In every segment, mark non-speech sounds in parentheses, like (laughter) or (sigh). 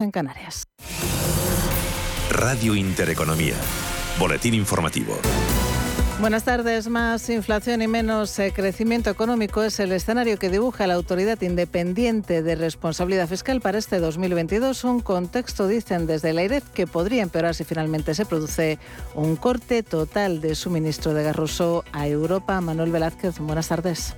en Canarias. Radio Intereconomía. Boletín informativo. Buenas tardes. Más inflación y menos eh, crecimiento económico es el escenario que dibuja la Autoridad Independiente de Responsabilidad Fiscal para este 2022. Un contexto, dicen desde la IREF, que podría empeorar si finalmente se produce un corte total de suministro de gas ruso a Europa. Manuel Velázquez, buenas tardes.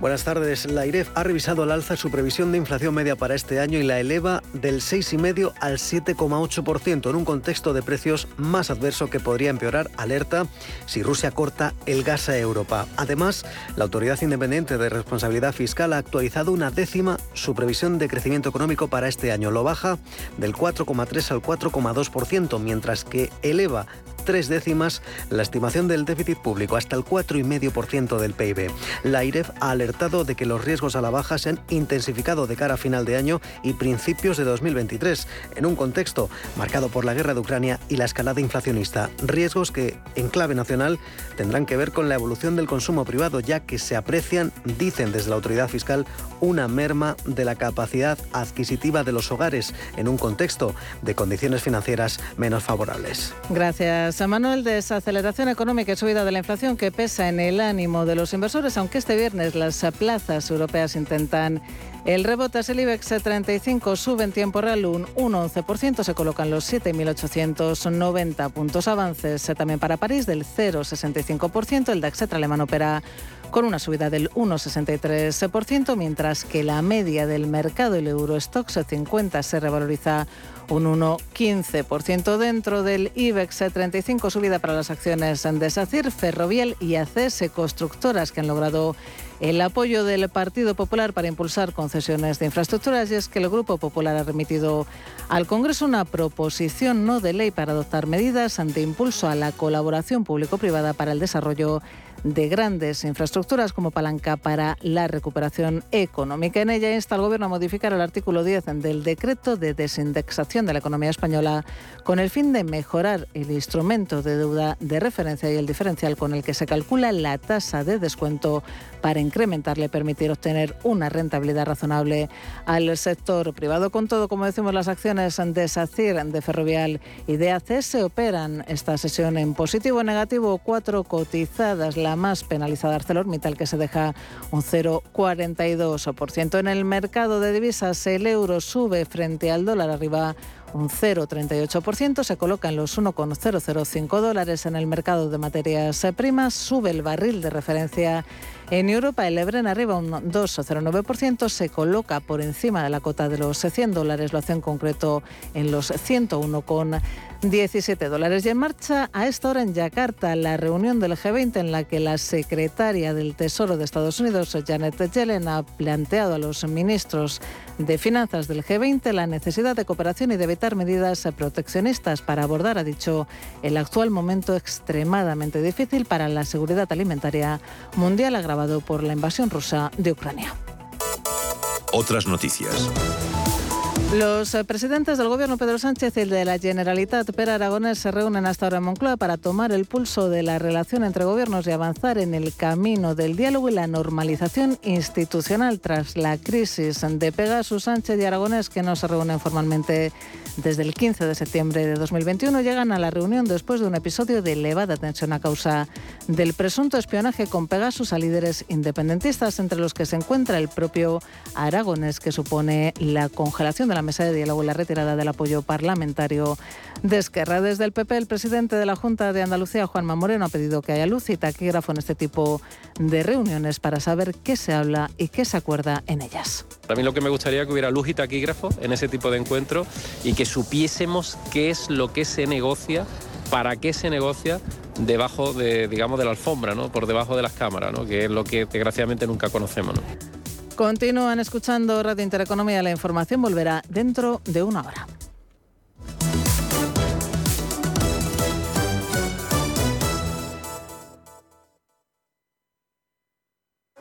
Buenas tardes. La IREF ha revisado al alza su previsión de inflación media para este año y la eleva del 6,5 al 7,8% en un contexto de precios más adverso que podría empeorar, alerta, si Rusia corta el gas a Europa. Además, la Autoridad Independiente de Responsabilidad Fiscal ha actualizado una décima su previsión de crecimiento económico para este año. Lo baja del 4,3 al 4,2%, mientras que eleva tres décimas la estimación del déficit público hasta el 4,5% del PIB. La IREF ha alertado de que los riesgos a la baja se han intensificado de cara a final de año y principios de 2023, en un contexto marcado por la guerra de Ucrania y la escalada inflacionista. Riesgos que, en clave nacional, tendrán que ver con la evolución del consumo privado, ya que se aprecian, dicen desde la autoridad fiscal, una merma de la capacidad adquisitiva de los hogares en un contexto de condiciones financieras menos favorables. Gracias. Manuel, desaceleración económica y subida de la inflación que pesa en el ánimo de los inversores, aunque este viernes las plazas europeas intentan el rebote el IBEX 35, sube en tiempo real un 1,11%, se colocan los 7.890 puntos avances. También para París del 0,65%, el DAX alemán opera con una subida del 1,63%, mientras que la media del mercado, el Eurostox 50, se revaloriza un 1,15%. Dentro del IBEX 35, subida para las acciones de SACIR, Ferrovial y ACS Constructoras, que han logrado el apoyo del Partido Popular para impulsar concesiones de infraestructuras y es que el Grupo Popular ha remitido al Congreso una proposición no de ley para adoptar medidas ante impulso a la colaboración público-privada para el desarrollo de grandes infraestructuras como palanca para la recuperación económica. En ella insta al Gobierno a modificar el artículo 10 del decreto de desindexación de la economía española con el fin de mejorar el instrumento de deuda de referencia y el diferencial con el que se calcula la tasa de descuento para incrementarle, permitir obtener una rentabilidad razonable al sector privado. Con todo, como decimos, las acciones de SACIR, de Ferrovial y de ACS operan esta sesión en positivo o negativo, cuatro cotizadas la más penalizada ArcelorMittal, que se deja un 0,42%. En el mercado de divisas, el euro sube frente al dólar arriba un 0,38%, se coloca en los 1,005 dólares. En el mercado de materias primas, sube el barril de referencia en Europa, el Ebren arriba un 2,09%, se coloca por encima de la cota de los 100 dólares, lo hace en concreto en los 101,17 dólares. Y en marcha a esta hora en Yakarta la reunión del G20 en la que la secretaria del Tesoro de Estados Unidos, Janet Yellen, ha planteado a los ministros de Finanzas del G20 la necesidad de cooperación y de evitar medidas proteccionistas para abordar, ha dicho, el actual momento extremadamente difícil para la seguridad alimentaria mundial agravado por la invasión rusa de Ucrania. Otras noticias. Los eh, presidentes del Gobierno Pedro Sánchez y el de la Generalitat Pera Aragonés se reúnen hasta ahora en Moncloa para tomar el pulso de la relación entre gobiernos y avanzar en el camino del diálogo y la normalización institucional tras la crisis de Pegasus. Sánchez y Aragonés, que no se reúnen formalmente desde el 15 de septiembre de 2021, llegan a la reunión después de un episodio de elevada tensión a causa del presunto espionaje con Pegasus a líderes independentistas, entre los que se encuentra el propio Aragonés, que supone la congelación de la mesa de diálogo y la retirada del apoyo parlamentario de Esquerra. Desde el PP, el presidente de la Junta de Andalucía, Juanma Moreno, ha pedido que haya luz y taquígrafo en este tipo de reuniones para saber qué se habla y qué se acuerda en ellas. A mí lo que me gustaría que hubiera luz y taquígrafo en ese tipo de encuentro y que supiésemos qué es lo que se negocia, para qué se negocia debajo de, digamos, de la alfombra, ¿no? por debajo de las cámaras, ¿no? que es lo que desgraciadamente nunca conocemos. Continúan escuchando Radio Intereconomía. La información volverá dentro de una hora.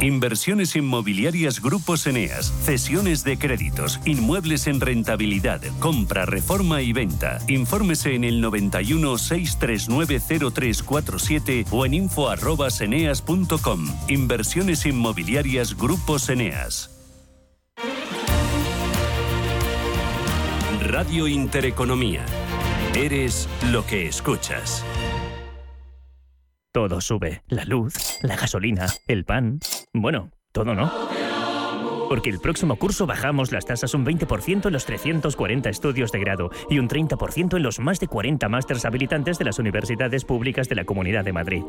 Inversiones inmobiliarias Grupos Eneas, cesiones de créditos, inmuebles en rentabilidad, compra, reforma y venta. Infórmese en el 91 639 0347 o en info@eneas.com. Inversiones inmobiliarias Grupos Eneas. Radio Intereconomía. Eres lo que escuchas. Todo sube. La luz, la gasolina, el pan. Bueno, todo no. Porque el próximo curso bajamos las tasas un 20% en los 340 estudios de grado y un 30% en los más de 40 másters habilitantes de las universidades públicas de la Comunidad de Madrid.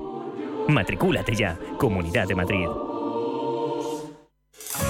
Matricúlate ya, Comunidad de Madrid.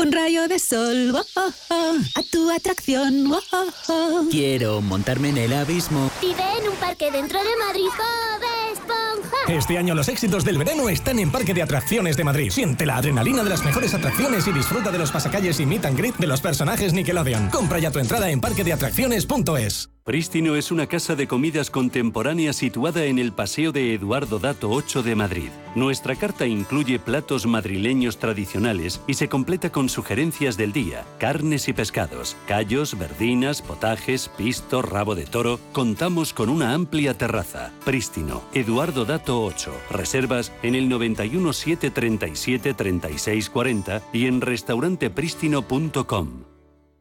Un rayo de sol, a tu atracción. Quiero montarme en el abismo. Vive en un parque dentro de Madrid, Bob Esponja. Este año los éxitos del verano están en Parque de Atracciones de Madrid. Siente la adrenalina de las mejores atracciones y disfruta de los pasacalles y meet and greet de los personajes Nickelodeon. Compra ya tu entrada en parquedeatracciones.es. Prístino es una casa de comidas contemporánea situada en el Paseo de Eduardo Dato 8 de Madrid. Nuestra carta incluye platos madrileños tradicionales y se completa con sugerencias del día, carnes y pescados, callos, verdinas, potajes, pisto, rabo de toro. Contamos con una amplia terraza. Prístino, Eduardo Dato 8. Reservas en el 91 737 3640 y en restauranteprístino.com.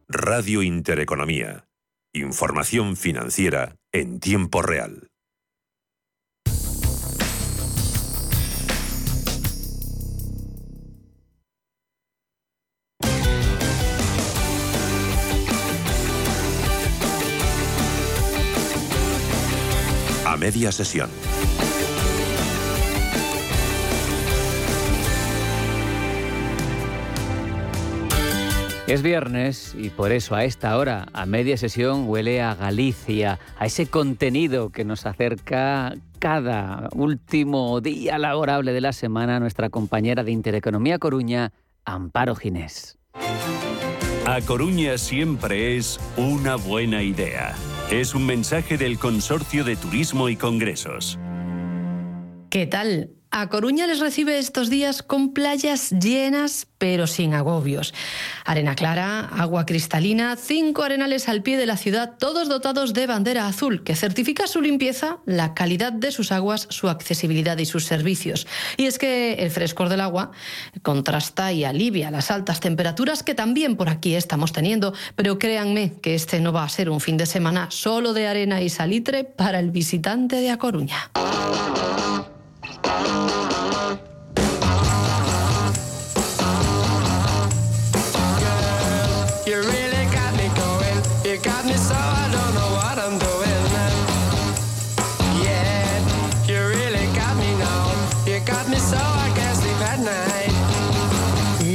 Radio Intereconomía. Información financiera en tiempo real. A media sesión. Es viernes y por eso a esta hora, a media sesión, huele a Galicia, a ese contenido que nos acerca cada último día laborable de la semana nuestra compañera de Intereconomía Coruña, Amparo Ginés. A Coruña siempre es una buena idea. Es un mensaje del Consorcio de Turismo y Congresos. ¿Qué tal? A Coruña les recibe estos días con playas llenas pero sin agobios. Arena clara, agua cristalina, cinco arenales al pie de la ciudad, todos dotados de bandera azul que certifica su limpieza, la calidad de sus aguas, su accesibilidad y sus servicios. Y es que el frescor del agua contrasta y alivia las altas temperaturas que también por aquí estamos teniendo, pero créanme que este no va a ser un fin de semana solo de arena y salitre para el visitante de A Coruña.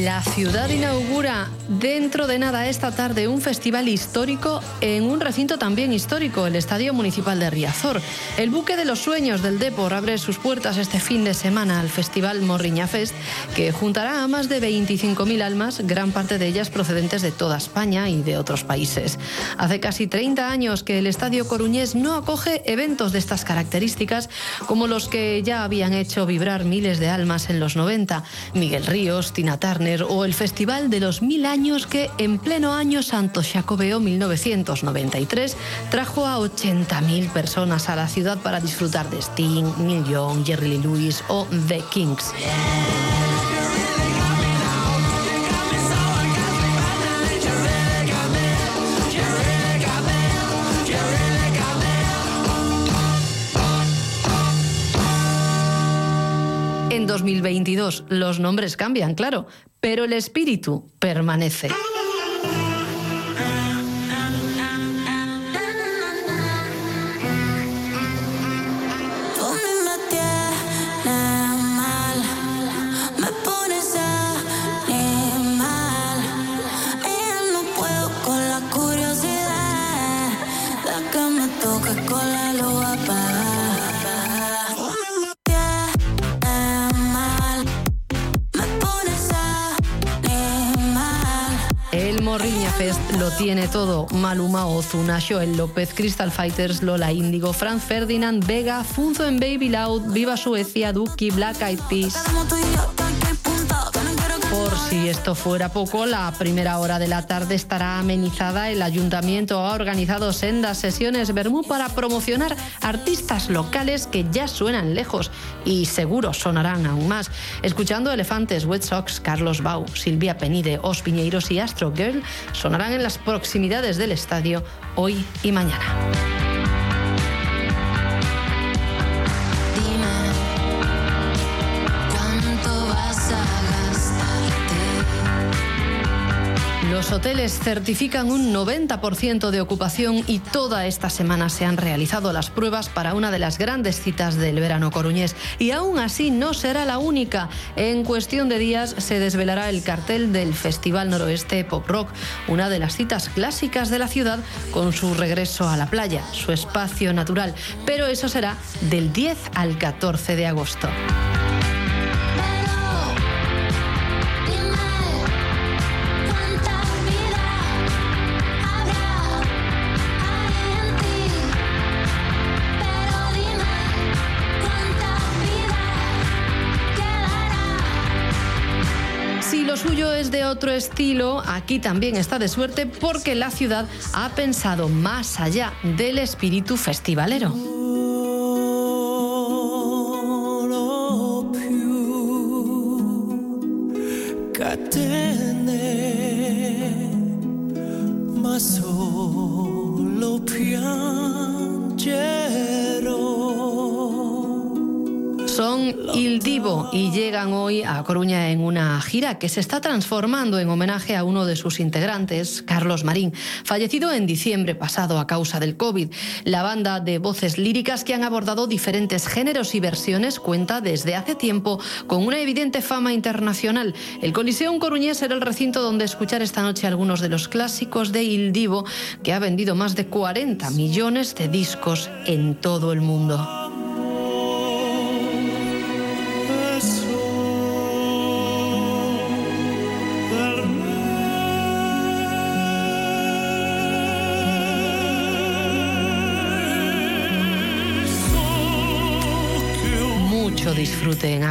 La ciudad inaugura dentro de nada esta tarde un festival histórico en un recinto también histórico, el Estadio Municipal de Riazor. El buque de los sueños del Depor abre sus puertas este fin de semana al Festival Morriña Fest, que juntará a más de 25.000 almas, gran parte de ellas procedentes de toda España y de otros países. Hace casi 30 años que el Estadio Coruñés no acoge eventos de estas características, como los que ya habían hecho vibrar miles de almas en los 90, Miguel Ríos, Tina Turner o el Festival de los Mil Años que, en pleno año Santo Jacobeo 1993, trajo a 80.000 personas a la ciudad para disfrutar de Sting, Neil Young, Jerry Lee Lewis o The Kings. En 2022 los nombres cambian, claro, pero el espíritu permanece. Tiene todo. Maluma Ozuna, Joel López, Crystal Fighters, Lola Índigo, Franz Ferdinand, Vega, Funzo en Baby Loud, Viva Suecia, Duki, Black Eyed Peas. Si esto fuera poco, la primera hora de la tarde estará amenizada. El ayuntamiento ha organizado sendas sesiones Bermú para promocionar artistas locales que ya suenan lejos y seguro sonarán aún más. Escuchando Elefantes, Wet Sox, Carlos Bau, Silvia Penide, Os Piñeiros y Astro Girl sonarán en las proximidades del estadio hoy y mañana. Los hoteles certifican un 90% de ocupación y toda esta semana se han realizado las pruebas para una de las grandes citas del verano coruñés. Y aún así no será la única. En cuestión de días se desvelará el cartel del Festival Noroeste Pop Rock, una de las citas clásicas de la ciudad con su regreso a la playa, su espacio natural. Pero eso será del 10 al 14 de agosto. Otro estilo, aquí también está de suerte porque la ciudad ha pensado más allá del espíritu festivalero. Son Il Divo y llegan hoy a Coruña en gira que se está transformando en homenaje a uno de sus integrantes, Carlos Marín, fallecido en diciembre pasado a causa del COVID. La banda de voces líricas que han abordado diferentes géneros y versiones cuenta desde hace tiempo con una evidente fama internacional. El Coliseum Coruñés era el recinto donde escuchar esta noche algunos de los clásicos de Il Divo, que ha vendido más de 40 millones de discos en todo el mundo.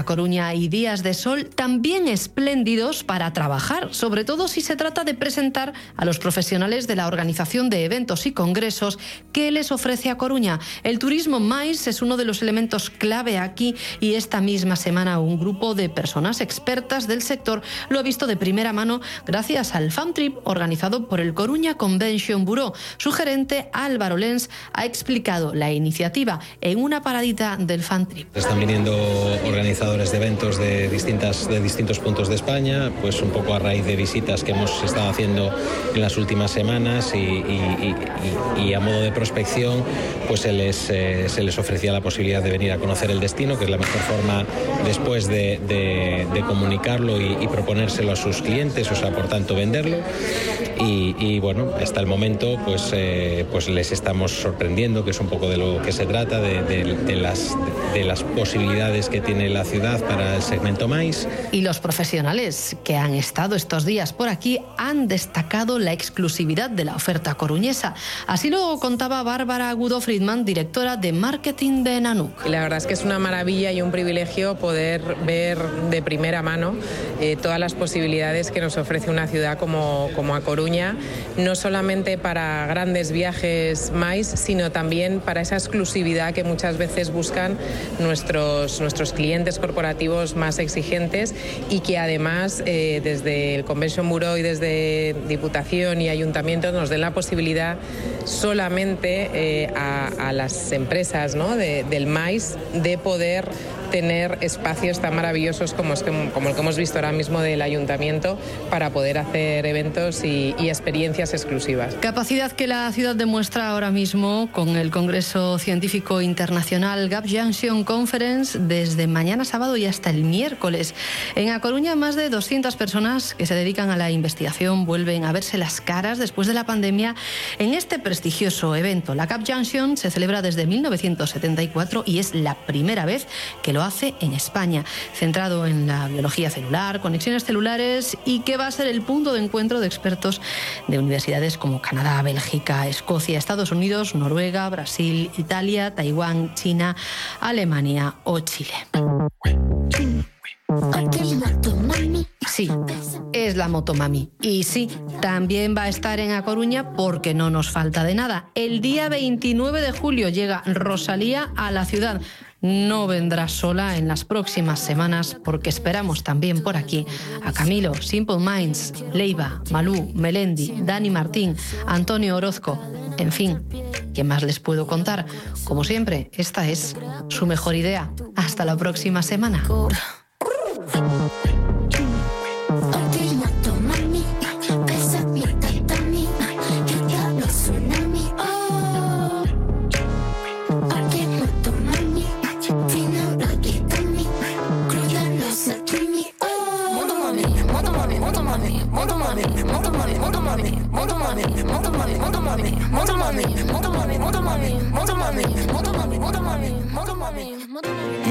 Coruña y días de sol también espléndidos para trabajar, sobre todo si se trata de presentar a los profesionales de la organización de eventos y congresos que les ofrece a Coruña. El turismo mais es uno de los elementos clave aquí y esta misma semana un grupo de personas expertas del sector lo ha visto de primera mano gracias al Fan Trip organizado por el Coruña Convention Bureau. Su gerente Álvaro Lenz ha explicado la iniciativa en una paradita del Fan Trip. Están viniendo organizadores de eventos de, distintas, de distintos puntos de España, pues un poco a raíz de visitas que hemos estado haciendo en las últimas semanas y, a modo de prospección, pues se les, eh, se les ofrecía la posibilidad de venir a conocer el destino, que es la mejor forma después de, comunicarlo y, proponérselo a sus clientes, o sea, por tanto venderlo. Y, bueno, hasta el momento pues, eh, pues les estamos sorprendiendo, que es un poco de lo que se trata, de, las, de las posibilidades que tiene la ciudad para el segmento maíz. Y los profesionales que han estado estos días por aquí han destacado la exclusividad de la oferta coruñesa. Así lo contaba Bárbara Agudo Friedman, directora de marketing de Nanuk. La verdad es que es una maravilla y un privilegio poder ver de primera mano eh, todas las posibilidades que nos ofrece una ciudad como, como A Coruña, no solamente para grandes viajes más, sino también para esa exclusividad que muchas veces buscan nuestros, nuestros clientes corporativos más exigentes y que además eh, desde el Convention Bureau y desde Diputación y Ayuntamiento nos den la posibilidad solamente eh, a, las empresas del maíz de poder tener espacios tan maravillosos como, como el que hemos visto ahora mismo del ayuntamiento para poder hacer eventos y, y experiencias exclusivas. Capacidad que la ciudad demuestra ahora mismo con el Congreso Científico Internacional Gap Junction Conference desde mañana sábado y hasta el miércoles. En A Coruña, más de 200 personas que se dedican a la investigación vuelven a verse las caras después de la pandemia en este prestigioso evento. La Gap Junction se celebra desde 1974 y es la primera vez que lo hace en España, centrado en la biología celular, conexiones celulares y que va a ser el punto de encuentro de expertos de universidades como Canadá, Bélgica, Escocia, Estados Unidos, Noruega, Brasil, Italia, Taiwán, China, Alemania o Chile. Sí, es la Motomami. Y sí, también va a estar en A Coruña porque no nos falta de nada. El día 29 de julio llega Rosalía a la ciudad. No vendrá sola en las próximas semanas porque esperamos también por aquí a Camilo, Simple Minds, Leiva, Malú, Melendi, Dani Martín, Antonio Orozco, en fin, ¿qué más les puedo contar? Como siempre, esta es su mejor idea. Hasta la próxima semana.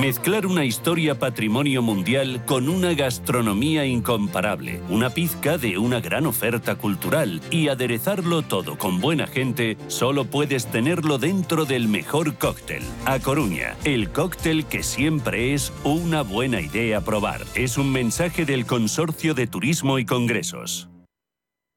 Mezclar una historia patrimonio mundial con una gastronomía incomparable, una pizca de una gran oferta cultural y aderezarlo todo con buena gente, solo puedes tenerlo dentro del mejor cóctel. A Coruña, el cóctel que siempre es una buena idea probar. Es un mensaje del Consorcio de Turismo y Congresos.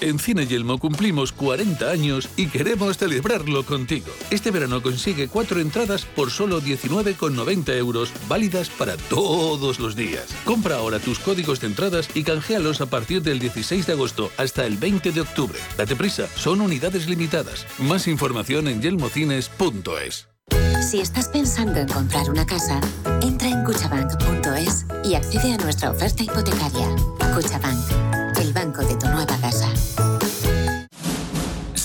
En Cine Yelmo cumplimos 40 años y queremos celebrarlo contigo. Este verano consigue cuatro entradas por solo 19,90 euros, válidas para todos los días. Compra ahora tus códigos de entradas y canjealos a partir del 16 de agosto hasta el 20 de octubre. Date prisa, son unidades limitadas. Más información en yelmocines.es. Si estás pensando en comprar una casa, entra en cuchabank.es y accede a nuestra oferta hipotecaria. Cuchabank, el banco de tu nueva.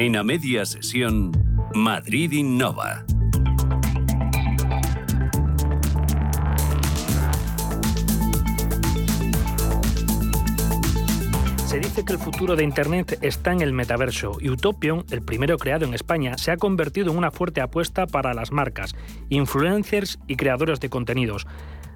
En a media sesión, Madrid Innova. Se dice que el futuro de Internet está en el metaverso y Utopion, el primero creado en España, se ha convertido en una fuerte apuesta para las marcas, influencers y creadores de contenidos.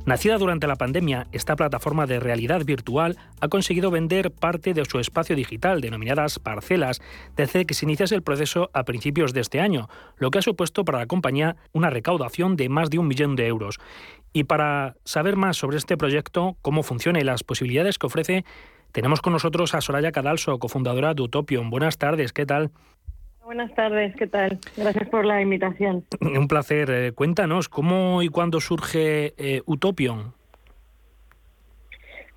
Nacida durante la pandemia, esta plataforma de realidad virtual ha conseguido vender parte de su espacio digital, denominadas parcelas, desde que se iniciase el proceso a principios de este año, lo que ha supuesto para la compañía una recaudación de más de un millón de euros. Y para saber más sobre este proyecto, cómo funciona y las posibilidades que ofrece, tenemos con nosotros a Soraya Cadalso, cofundadora de Utopion. Buenas tardes, ¿qué tal? Buenas tardes, ¿qué tal? Gracias por la invitación. (clears throat) Un placer. Eh, cuéntanos, ¿cómo y cuándo surge eh, Utopion?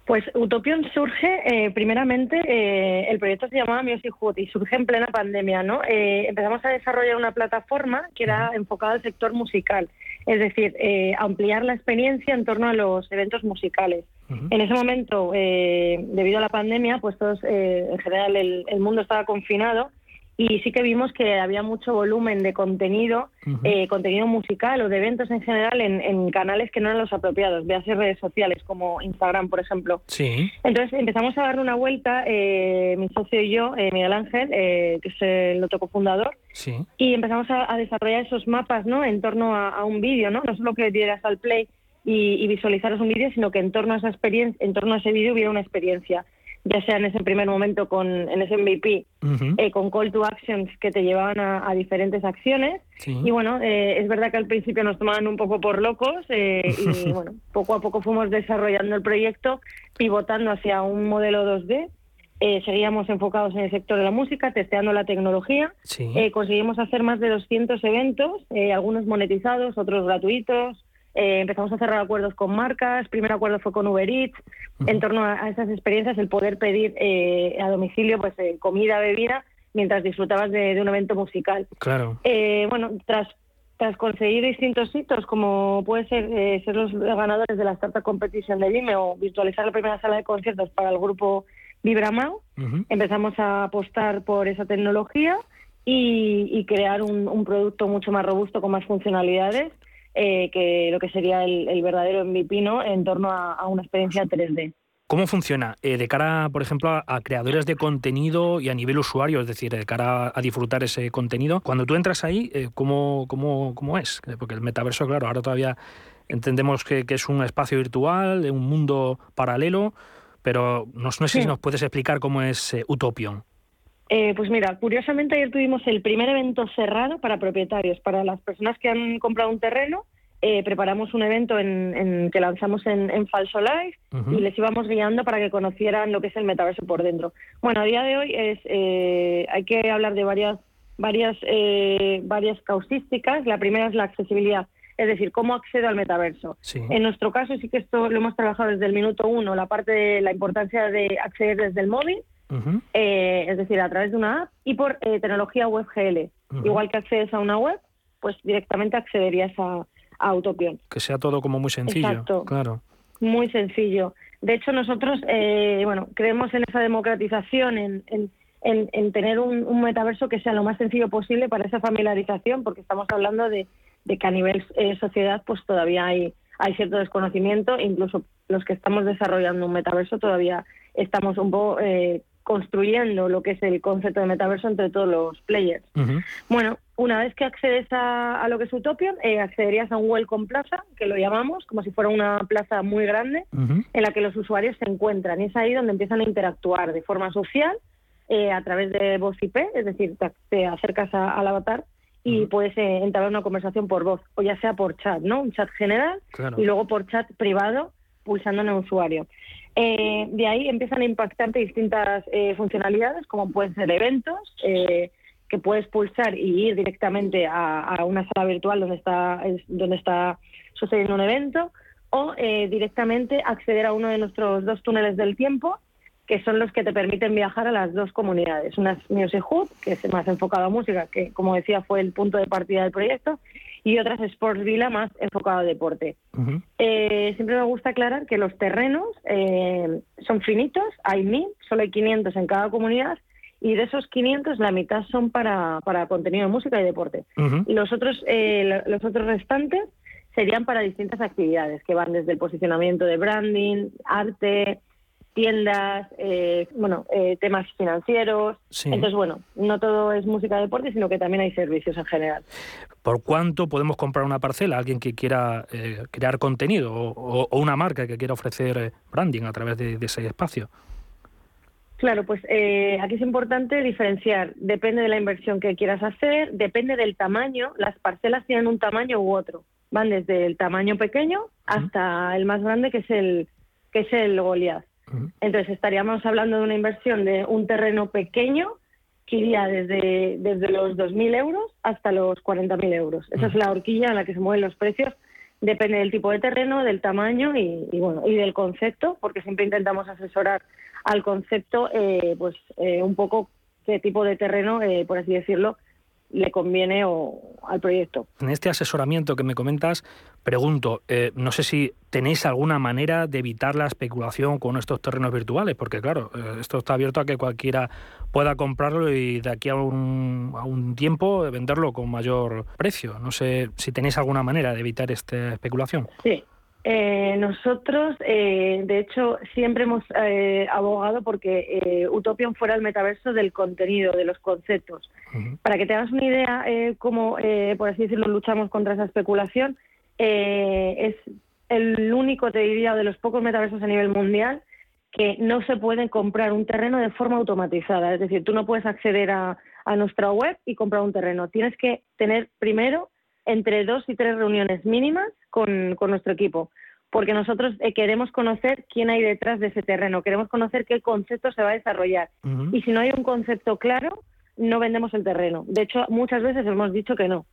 Pues Utopion surge, eh, primeramente, eh, el proyecto se llamaba Music Hood y surge en plena pandemia, ¿no? Eh, empezamos a desarrollar una plataforma que era enfocada al sector musical, es decir, ampliar la experiencia en torno a los eventos musicales. En ese momento, debido a la pandemia, pues todos, en general el mundo estaba confinado y sí que vimos que había mucho volumen de contenido, eh, contenido musical o de eventos en general en, canales que no eran los apropiados, véase redes sociales como Instagram, por ejemplo. Sí. Entonces empezamos a darle una vuelta, eh, mi socio y yo, eh, Miguel Ángel, que es el otro cofundador, sí. y empezamos a, desarrollar esos mapas ¿no? en torno a, un vídeo, ¿no? no solo que dieras al play y, y visualizaras un vídeo, sino que en torno a esa experiencia, en torno a ese vídeo hubiera una experiencia ya sea en ese primer momento con en ese MVP, eh, con call to actions que te llevaban a, diferentes acciones. Y bueno, eh, es verdad que al principio nos tomaban un poco por locos eh, y (laughs) bueno, poco a poco fuimos desarrollando el proyecto, pivotando hacia un modelo 2D. seguíamos enfocados en el sector de la música, testeando la tecnología. conseguimos hacer más de 200 eventos, algunos monetizados, otros gratuitos. Eh, empezamos a cerrar acuerdos con marcas. primer acuerdo fue con Uber Eats. En torno a, esas experiencias, el poder pedir eh, a domicilio pues eh, comida, bebida, mientras disfrutabas de, un evento musical. Claro. bueno, tras tras conseguir distintos hitos, como puede ser ser los ganadores de la Startup Competition de Lime o virtualizar la primera sala de conciertos para el grupo Vibramau, empezamos a apostar por esa tecnología y, crear un, producto mucho más robusto con más funcionalidades eh, que lo que sería el, verdadero MVP ¿no? en torno a, una experiencia 3D. ¿Cómo funciona? Eh, de cara, por ejemplo, a, creadores de contenido y a nivel usuario, es decir, de cara a, disfrutar ese contenido, cuando tú entras ahí, eh, ¿cómo, cómo, cómo es? Porque el metaverso, claro, ahora todavía entendemos que, es un espacio virtual, un mundo paralelo, pero no, sé si nos puedes explicar cómo es Utopion. Eh, pues mira, curiosamente ayer tuvimos el primer evento cerrado para propietarios, para las personas que han comprado un terreno. Eh, preparamos un evento en, que lanzamos en, Falso Live y les íbamos guiando para que conocieran lo que es el metaverso por dentro. Bueno, a día de hoy es eh, hay que hablar de varias varias varias causísticas. La primera es la accesibilidad, es decir, cómo accedo al metaverso. En nuestro caso sí que esto lo hemos trabajado desde el minuto uno, la parte de la importancia de acceder desde el móvil eh, es decir, a través de una app y por eh, tecnología WebGL. Igual que accedes a una web, pues directamente accederías a, a Autopion. Que sea todo como muy sencillo. Claro. Muy sencillo. De hecho, nosotros, eh, bueno, creemos en esa democratización, en, en, tener un, metaverso que sea lo más sencillo posible para esa familiarización, porque estamos hablando de, de que a nivel sociedad, pues todavía hay, hay cierto desconocimiento, incluso los que estamos desarrollando un metaverso todavía estamos un poco eh, construyendo lo que es el concepto de metaverso entre todos los players. Bueno, una vez que accedes a, lo que es Utopian, eh, accederías a un Welcome Plaza, que lo llamamos, como si fuera una plaza muy grande, en la que los usuarios se encuentran. Y es ahí donde empiezan a interactuar de forma social, eh, a través de voz IP, es decir, te, acercas al avatar y puedes eh, entrar a una conversación por voz, o ya sea por chat, ¿no? Un chat general y luego por chat privado, pulsando en el usuario. Eh, de ahí empiezan a impactarte distintas eh, funcionalidades, como pueden ser eventos, eh, que puedes pulsar y ir directamente a, una sala virtual donde está, donde está sucediendo un evento, o directamente acceder a uno de nuestros dos túneles del tiempo, que son los que te permiten viajar a las dos comunidades. Una es Music Hub, que es más enfocado a música, que como decía fue el punto de partida del proyecto, y otras Sports Villa más enfocado a deporte. Eh, siempre me gusta aclarar que los terrenos eh, son finitos, hay mil, solo hay 500 en cada comunidad, y de esos 500 la mitad son para, para contenido de música y deporte. Y los otros, eh, los otros restantes serían para distintas actividades, que van desde el posicionamiento de branding, arte, tiendas, eh, bueno, eh, temas financieros. Entonces, bueno, no todo es música de deporte, sino que también hay servicios en general. ¿Por cuánto podemos comprar una parcela? Alguien que quiera eh, crear contenido o, una marca que quiera ofrecer branding a través de, ese espacio. Claro, pues aquí es importante diferenciar. Depende de la inversión que quieras hacer, depende del tamaño. Las parcelas tienen un tamaño u otro. Van desde el tamaño pequeño hasta el más grande, que es el que es el Goliath. Entonces estaríamos hablando de una inversión de un terreno pequeño que iría desde, desde los 2.000 euros hasta los 40.000 euros. Esa es la horquilla en la que se mueven los precios. Depende del tipo de terreno, del tamaño y, y bueno y del concepto, porque siempre intentamos asesorar al concepto, eh, pues eh, un poco qué tipo de terreno, eh, por así decirlo, le conviene o, al proyecto. En este asesoramiento que me comentas, pregunto, eh, no sé si tenéis alguna manera de evitar la especulación con estos terrenos virtuales, porque claro, eh, esto está abierto a que cualquiera pueda comprarlo y de aquí a un, a un tiempo venderlo con mayor precio. No sé si tenéis alguna manera de evitar esta especulación. Sí, eh, nosotros, eh, de hecho, siempre hemos eh, abogado porque eh, Utopion fuera el metaverso del contenido, de los conceptos. Para que te hagas una idea eh, cómo, eh, por así decirlo, luchamos contra esa especulación, eh, es el único, te diría, de los pocos metaversos a nivel mundial que no se puede comprar un terreno de forma automatizada. Es decir, tú no puedes acceder a, a nuestra web y comprar un terreno. Tienes que tener primero entre dos y tres reuniones mínimas con, con nuestro equipo, porque nosotros eh, queremos conocer quién hay detrás de ese terreno, queremos conocer qué concepto se va a desarrollar. Y si no hay un concepto claro, no vendemos el terreno. De hecho, muchas veces hemos dicho que no.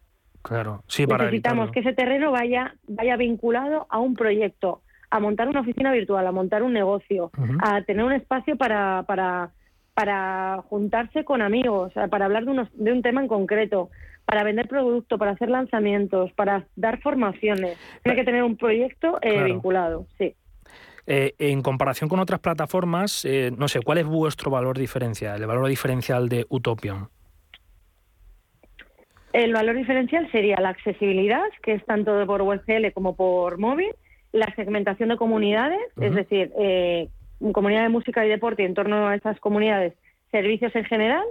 Claro, sí, para Necesitamos evitarlo. que ese terreno vaya, vaya vinculado a un proyecto, a montar una oficina virtual, a montar un negocio, a tener un espacio para, para, para juntarse con amigos, para hablar de, unos, de un tema en concreto, para vender producto, para hacer lanzamientos, para dar formaciones. Tiene que tener un proyecto eh, Claro. vinculado, sí. Eh, en comparación con otras plataformas, eh, no sé, ¿cuál es vuestro valor diferencial, el valor diferencial de Utopion? El valor diferencial sería la accesibilidad, que es tanto por WebGL como por móvil, la segmentación de comunidades, es decir, eh, comunidad de música y deporte en torno a esas comunidades, servicios en general.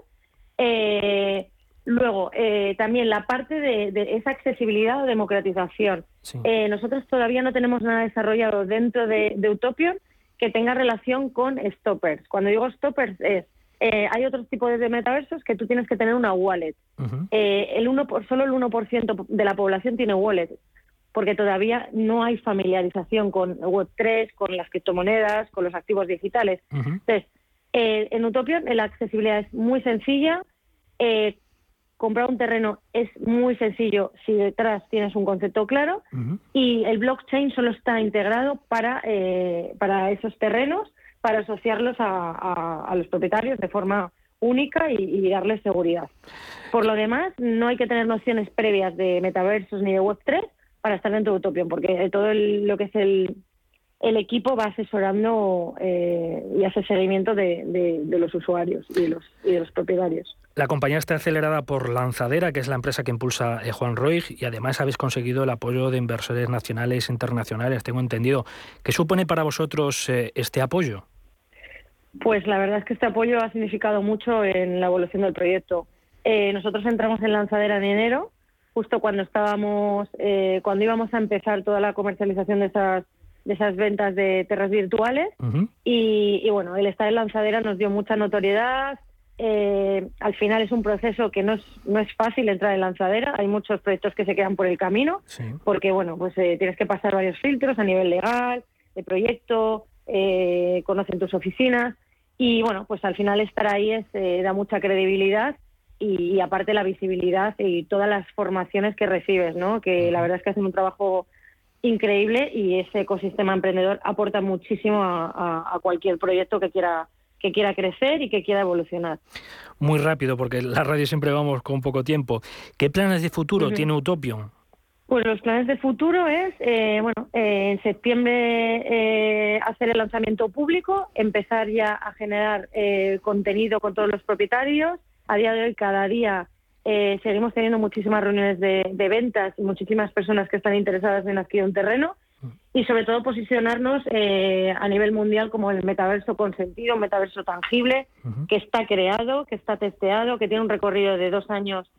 Eh, luego, eh, también la parte de, de esa accesibilidad o democratización. Eh, nosotros todavía no tenemos nada desarrollado dentro de, de Utopion que tenga relación con stoppers. Cuando digo stoppers es, eh, hay otros tipos de metaversos que tú tienes que tener una wallet. Eh, el uno por, solo el 1% de la población tiene wallet, porque todavía no hay familiarización con Web3, con las criptomonedas, con los activos digitales. Entonces, eh, en Utopion eh, la accesibilidad es muy sencilla. eh, comprar un terreno es muy sencillo si detrás tienes un concepto claro y el blockchain solo está integrado para, eh, para esos terrenos, para asociarlos a, a- a los propietarios de forma única y, y darles seguridad. Por lo demás, no hay que tener nociones previas de metaversos ni de Web3 para estar dentro de Utopion, porque todo el- lo que es el, el equipo va asesorando eh, y hace seguimiento de, de- de los usuarios y de los, y de los propietarios. La compañía está acelerada por Lanzadera, que es la empresa que impulsa eh, Juan Roig, y además habéis conseguido el apoyo de inversores nacionales e internacionales, tengo entendido. ¿Qué supone para vosotros eh, este apoyo? Pues la verdad es que este apoyo ha significado mucho en la evolución del proyecto. Eh, nosotros entramos en lanzadera en enero, justo cuando estábamos, eh, cuando íbamos a empezar toda la comercialización de esas de esas ventas de terras virtuales y, y, bueno, el estar en lanzadera nos dio mucha notoriedad. Eh, al final es un proceso que no es, no es fácil entrar en lanzadera. Hay muchos proyectos que se quedan por el camino porque bueno, pues eh, tienes que pasar varios filtros a nivel legal, de proyecto, eh, conocen tus oficinas y bueno, pues al final estar ahí es, eh, da mucha credibilidad y, y aparte la visibilidad y todas las formaciones que recibes, ¿no? Que la verdad es que hacen un trabajo increíble y ese ecosistema emprendedor aporta muchísimo a, a- a cualquier proyecto que quiera que quiera crecer y que quiera evolucionar. Muy rápido, porque la radio siempre vamos con poco tiempo. ¿Qué planes de futuro tiene Utopion? Pues los planes de futuro es, eh, bueno, eh, en septiembre eh, hacer el lanzamiento público, empezar ya a generar eh, contenido con todos los propietarios. A día de hoy, cada día eh, seguimos teniendo muchísimas reuniones de, de ventas y muchísimas personas que están interesadas en adquirir un terreno y sobre todo posicionarnos eh, a nivel mundial como el metaverso consentido, un metaverso tangible que está creado, que está testeado, que tiene un recorrido de dos años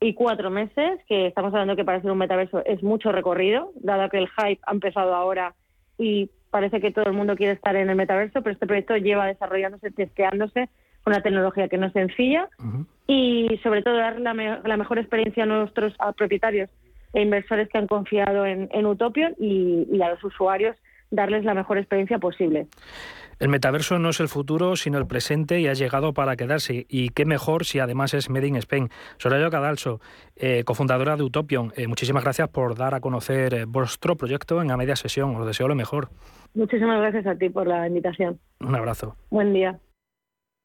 y cuatro meses, que estamos hablando que para ser un metaverso es mucho recorrido, dado que el hype ha empezado ahora y parece que todo el mundo quiere estar en el metaverso, pero este proyecto lleva desarrollándose, testeándose, con una tecnología que no es sencilla y sobre todo dar la, me- la mejor experiencia a nuestros a propietarios e inversores que han confiado en, en Utopion y, y a los usuarios darles la mejor experiencia posible. El metaverso no es el futuro, sino el presente y ha llegado para quedarse. Y qué mejor si además es Made in Spain. Soraya Cadalso, eh, cofundadora de Utopion, eh, muchísimas gracias por dar a conocer eh, vuestro proyecto en la media sesión. Os deseo lo mejor. Muchísimas gracias a ti por la invitación. Un abrazo. Buen día.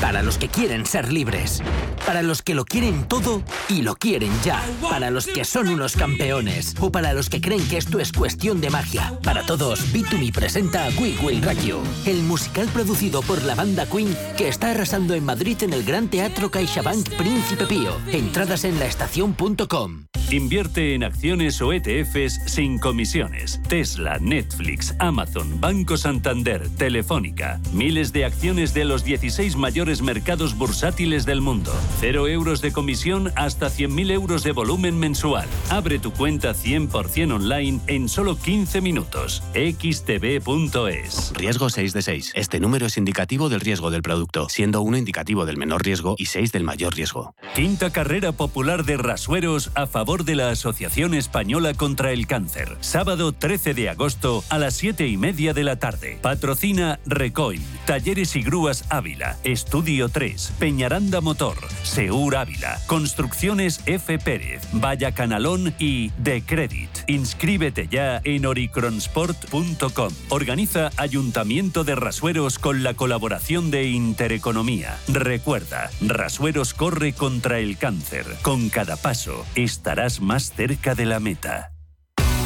Para los que quieren ser libres. Para los que lo quieren todo y lo quieren ya. Para los que son unos campeones. O para los que creen que esto es cuestión de magia. Para todos, Bitumi presenta Quick Will Radio, el musical producido por la banda Queen que está arrasando en Madrid en el Gran Teatro CaixaBank Príncipe Pío. Entradas en laestacion.com. Invierte en acciones o ETFs sin comisiones. Tesla, Netflix, Amazon, Banco Santander, Telefónica. Miles de acciones de los 16 mayores mercados bursátiles del mundo. Cero euros de comisión hasta 100.000 euros de volumen mensual. Abre tu cuenta 100% online en solo 15 minutos. xtb.es. Riesgo 6 de 6. Este número es indicativo del riesgo del producto, siendo 1 indicativo del menor riesgo y 6 del mayor riesgo. Quinta carrera popular de rasueros a favor de la Asociación Española contra el Cáncer. Sábado 13 de agosto a las 7 y media de la tarde. Patrocina Recoil, Talleres y Grúas Ávila, Estudio 3, Peñaranda Motor, Seur Ávila, Construcciones F. Pérez, Vaya Canalón y The Credit. Inscríbete ya en oricronsport.com. Organiza Ayuntamiento de Rasueros con la colaboración de Intereconomía. Recuerda, Rasueros corre contra el cáncer. Con cada paso estarás más cerca de la meta.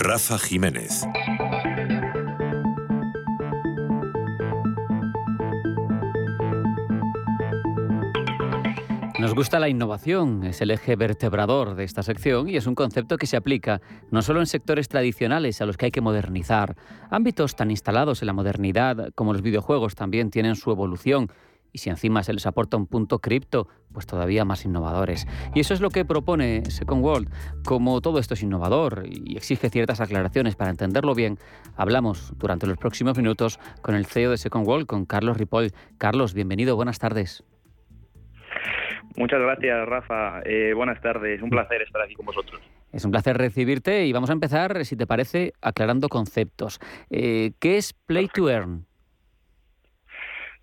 Rafa Jiménez. Nos gusta la innovación, es el eje vertebrador de esta sección y es un concepto que se aplica no solo en sectores tradicionales a los que hay que modernizar, ámbitos tan instalados en la modernidad como los videojuegos también tienen su evolución y si encima se les aporta un punto cripto, pues todavía más innovadores. Y eso es lo que propone Second World. Como todo esto es innovador y exige ciertas aclaraciones para entenderlo bien, hablamos durante los próximos minutos con el CEO de Second World, con Carlos Ripoll. Carlos, bienvenido, buenas tardes. Muchas gracias, Rafa. Eh, buenas tardes. Un placer estar aquí con vosotros. Es un placer recibirte y vamos a empezar, si te parece, aclarando conceptos. Eh, ¿Qué es Play to Earn?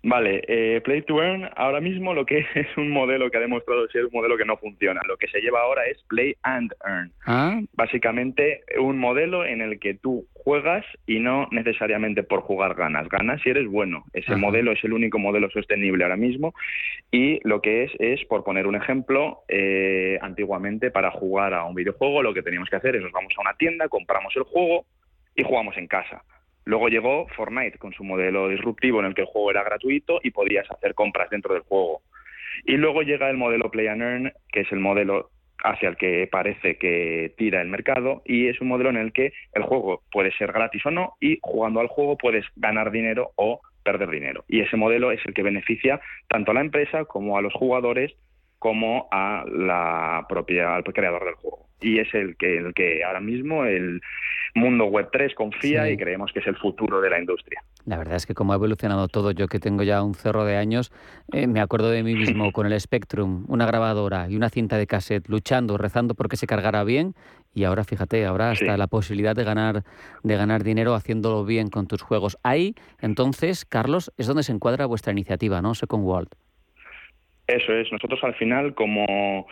Vale, eh, Play to Earn ahora mismo lo que (laughs) es un modelo que ha demostrado ser un modelo que no funciona. Lo que se lleva ahora es Play and Earn. ¿Ah? Básicamente un modelo en el que tú juegas y no necesariamente por jugar ganas. Ganas si eres bueno. Ese Ajá. modelo es el único modelo sostenible ahora mismo y lo que es es, por poner un ejemplo, eh, antiguamente para jugar a un videojuego lo que teníamos que hacer es nos vamos a una tienda, compramos el juego y jugamos en casa. Luego llegó Fortnite con su modelo disruptivo en el que el juego era gratuito y podías hacer compras dentro del juego. Y luego llega el modelo Play and Earn, que es el modelo hacia el que parece que tira el mercado y es un modelo en el que el juego puede ser gratis o no y jugando al juego puedes ganar dinero o perder dinero. Y ese modelo es el que beneficia tanto a la empresa como a los jugadores como a la propia al creador del juego. Y es el que el que ahora mismo el mundo web 3 confía Sí. y creemos que es el futuro de la industria. La verdad es que como ha evolucionado todo, yo que tengo ya un cerro de años, eh, me acuerdo de mí (laughs) mismo con el Spectrum, una grabadora y una cinta de cassette, luchando, rezando porque se cargara bien. Y ahora, fíjate, ahora hasta Sí. la posibilidad de ganar, de ganar dinero haciéndolo bien con tus juegos. Ahí, entonces, Carlos, es donde se encuadra vuestra iniciativa, ¿no? Second World. Eso es, nosotros al final como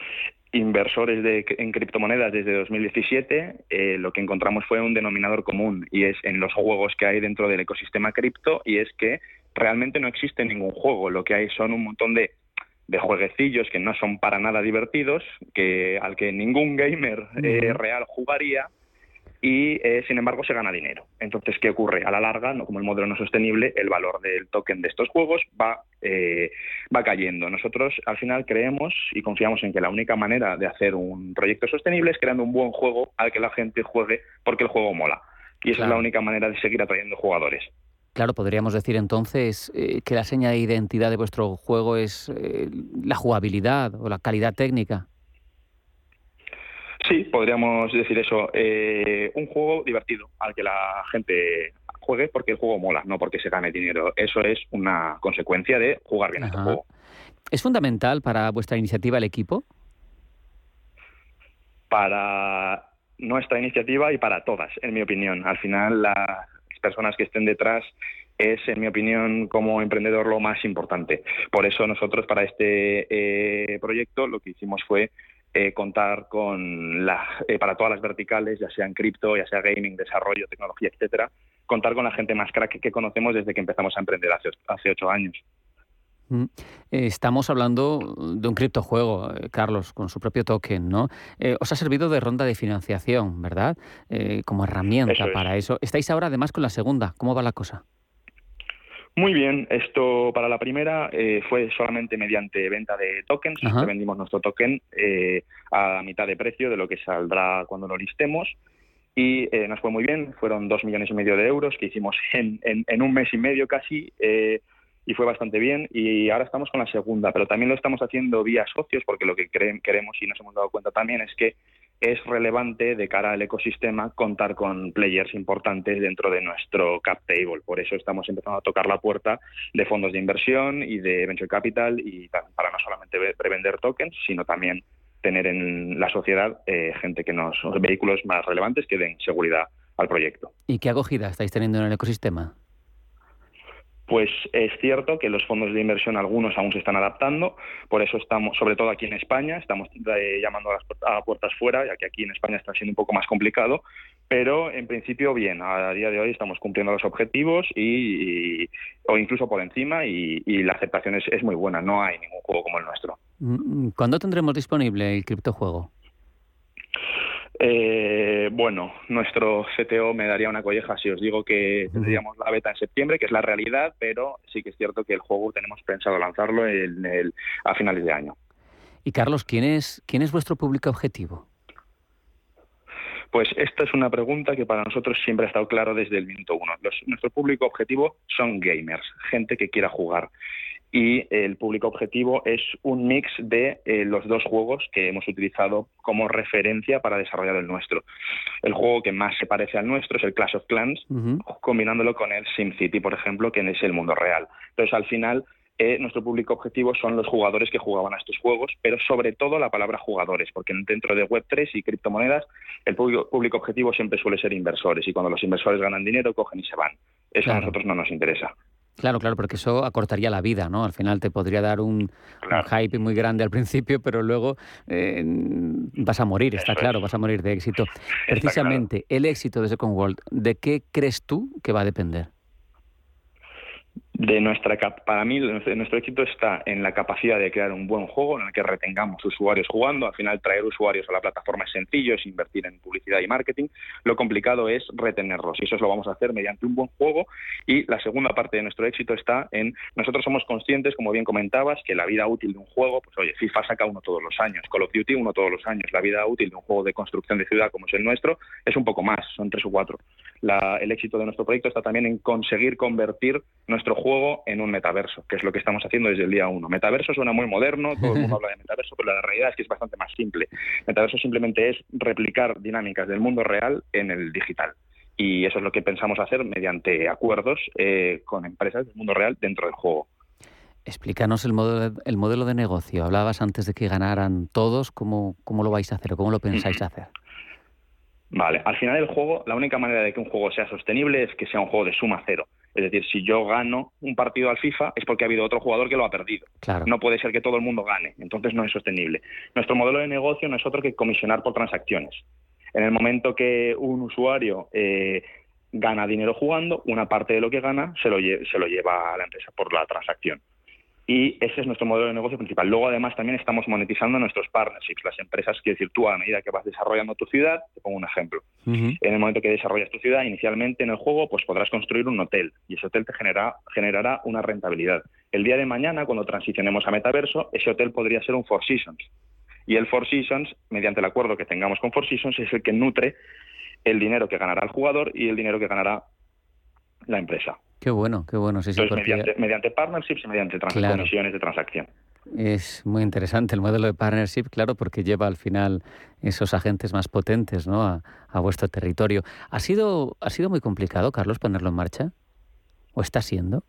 inversores de, en criptomonedas desde 2017, eh, lo que encontramos fue un denominador común y es en los juegos que hay dentro del ecosistema cripto y es que realmente no existe ningún juego, lo que hay son un montón de, de jueguecillos que no son para nada divertidos, que al que ningún gamer eh, real jugaría y eh, sin embargo se gana dinero. Entonces, ¿qué ocurre? A la larga, no, como el modelo no es sostenible, el valor del token de estos juegos va, eh, va cayendo. Nosotros al final creemos y confiamos en que la única manera de hacer un proyecto sostenible es creando un buen juego al que la gente juegue porque el juego mola. Y esa es la única manera de seguir atrayendo jugadores. Claro, podríamos decir entonces eh, que la seña de identidad de vuestro juego es la jugabilidad o la calidad técnica. Sí, podríamos decir eso. Eh, un juego divertido al que la gente juegue porque el juego mola, no porque se gane dinero. Eso es una consecuencia de jugar bien este juego. ¿Es fundamental para vuestra iniciativa el equipo? Para nuestra iniciativa y para todas, en mi opinión. Al final, las personas que estén detrás es, en mi opinión, como emprendedor lo más importante. Por eso nosotros para este eh, proyecto lo que hicimos fue eh, contar con la, eh, para todas las verticales, ya sea en cripto, ya sea gaming, desarrollo, tecnología, etcétera, contar con la gente más crack que conocemos desde que empezamos a emprender hace, hace ocho años. Mm. Estamos hablando de un criptojuego, eh, Carlos, con su propio token, ¿no? os ha servido de ronda de financiación, ¿verdad? como herramienta para eso. Estáis ahora además con la segunda. ¿Cómo va la cosa? Muy bien, esto para la primera eh, fue solamente mediante venta de tokens. Vendimos nuestro token eh, a mitad de precio de lo que saldrá cuando lo listemos. Y eh, nos fue muy bien, fueron dos millones y medio de euros que hicimos (laughs) en, en, un mes y medio casi y fue bastante bien. Y ahora estamos con la segunda, pero también lo estamos haciendo vía socios porque lo que queremos y nos hemos dado cuenta también es que es relevante de cara al ecosistema contar con players importantes dentro de nuestro cap table. Por eso estamos empezando a tocar la puerta de fondos de inversión y de venture capital y para no solamente prevender tokens, sino también tener en la sociedad eh, gente que nos vehículos más relevantes que den seguridad al proyecto. ¿Y qué acogida estáis teniendo en el ecosistema? Pues es cierto que los fondos de inversión algunos aún se están adaptando, por eso estamos, sobre todo aquí en España, estamos eh, llamando a las puertas fuera, ya que aquí en España está siendo un poco más complicado, pero en principio bien, a día de hoy estamos cumpliendo los objetivos y, o incluso por encima y, la aceptación es, es muy buena, no hay ningún juego como el nuestro. Mm, ¿Cuándo tendremos disponible el criptojuego? Eh, bueno, nuestro CTO me daría una colleja si os digo que tendríamos la beta en septiembre, que es la realidad, pero sí que es cierto que el juego tenemos pensado lanzarlo en el, a finales de año. Y Carlos, ¿quién es, quién es vuestro público objetivo? Pues esta es una pregunta que para nosotros siempre ha estado claro desde el minuto uno. nuestro público objetivo son gamers, gente que quiera jugar y el público objetivo es un mix de eh, los dos juegos que hemos utilizado como referencia para desarrollar el nuestro. El juego que más se parece al nuestro es el Clash of Clans, combinándolo con el SimCity, por ejemplo, que es el mundo real. Entonces, al final, eh, nuestro público objetivo son los jugadores que jugaban a estos juegos, pero sobre todo la palabra jugadores, porque dentro de Web3 y criptomonedas el público, público objetivo siempre suele ser inversores y cuando los inversores ganan dinero cogen y se van. Eso a nosotros no nos interesa. Claro, claro, porque eso acortaría la vida, ¿no? Al final te podría dar un, hype muy grande al principio, pero luego eh, vas a morir, está claro, vas a morir de éxito. Precisamente, el éxito de Second World, ¿de qué crees tú que va a depender? De nuestra para mí nuestro éxito está en la capacidad de crear un buen juego en el que retengamos usuarios jugando. Al final traer usuarios a la plataforma es sencillo es invertir en publicidad y marketing. Lo complicado es retenerlos y eso lo vamos a hacer mediante un buen juego. Y la segunda parte de nuestro éxito está en nosotros somos conscientes como bien comentabas que la vida útil de un juego pues oye FIFA saca uno todos los años Call of Duty uno todos los años. La vida útil de un juego de construcción de ciudad como es el nuestro es un poco más son tres o cuatro. El éxito de nuestro proyecto está también en conseguir convertir nuestro juego en un metaverso, que es lo que estamos haciendo desde el día uno. Metaverso suena muy moderno, todo el mundo (laughs) habla de metaverso, pero la realidad es que es bastante más simple. Metaverso simplemente es replicar dinámicas del mundo real en el digital. Y eso es lo que pensamos hacer mediante acuerdos eh, con empresas del mundo real dentro del juego. Explícanos el modelo, de, el modelo de negocio. Hablabas antes de que ganaran todos. ¿Cómo, cómo lo vais a hacer o cómo lo pensáis hacer? Vale, al final del juego, la única manera de que un juego sea sostenible es que sea un juego de suma cero. Es decir, si yo gano un partido al FIFA es porque ha habido otro jugador que lo ha perdido. No puede ser que todo el mundo gane, entonces no es sostenible. Nuestro modelo de negocio no es otro que comisionar por transacciones. En el momento que un usuario eh, gana dinero jugando, una parte de lo que gana se lo, se lo lleva a la empresa por la transacción. Y ese es nuestro modelo de negocio principal. Luego, además, también estamos monetizando nuestros partnerships, las empresas, quiero decir, tú a medida que vas desarrollando tu ciudad, te pongo un ejemplo. En el momento que desarrollas tu ciudad, inicialmente en el juego, pues podrás construir un hotel y ese hotel te genera, generará una rentabilidad. El día de mañana, cuando transicionemos a metaverso, ese hotel podría ser un Four Seasons. Y el Four Seasons, mediante el acuerdo que tengamos con Four Seasons, es el que nutre el dinero que ganará el jugador y el dinero que ganará la empresa. Qué bueno, qué bueno. Sí, sí, Entonces, porque mediante, mediante partnerships y mediante trans- Claro. comisiones de transacción. Es muy interesante el modelo de partnership, claro, porque lleva al final esos agentes más potentes ¿no? a, a vuestro territorio. ¿Ha sido, ¿Ha sido muy complicado, Carlos, ponerlo en marcha? ¿O está siendo?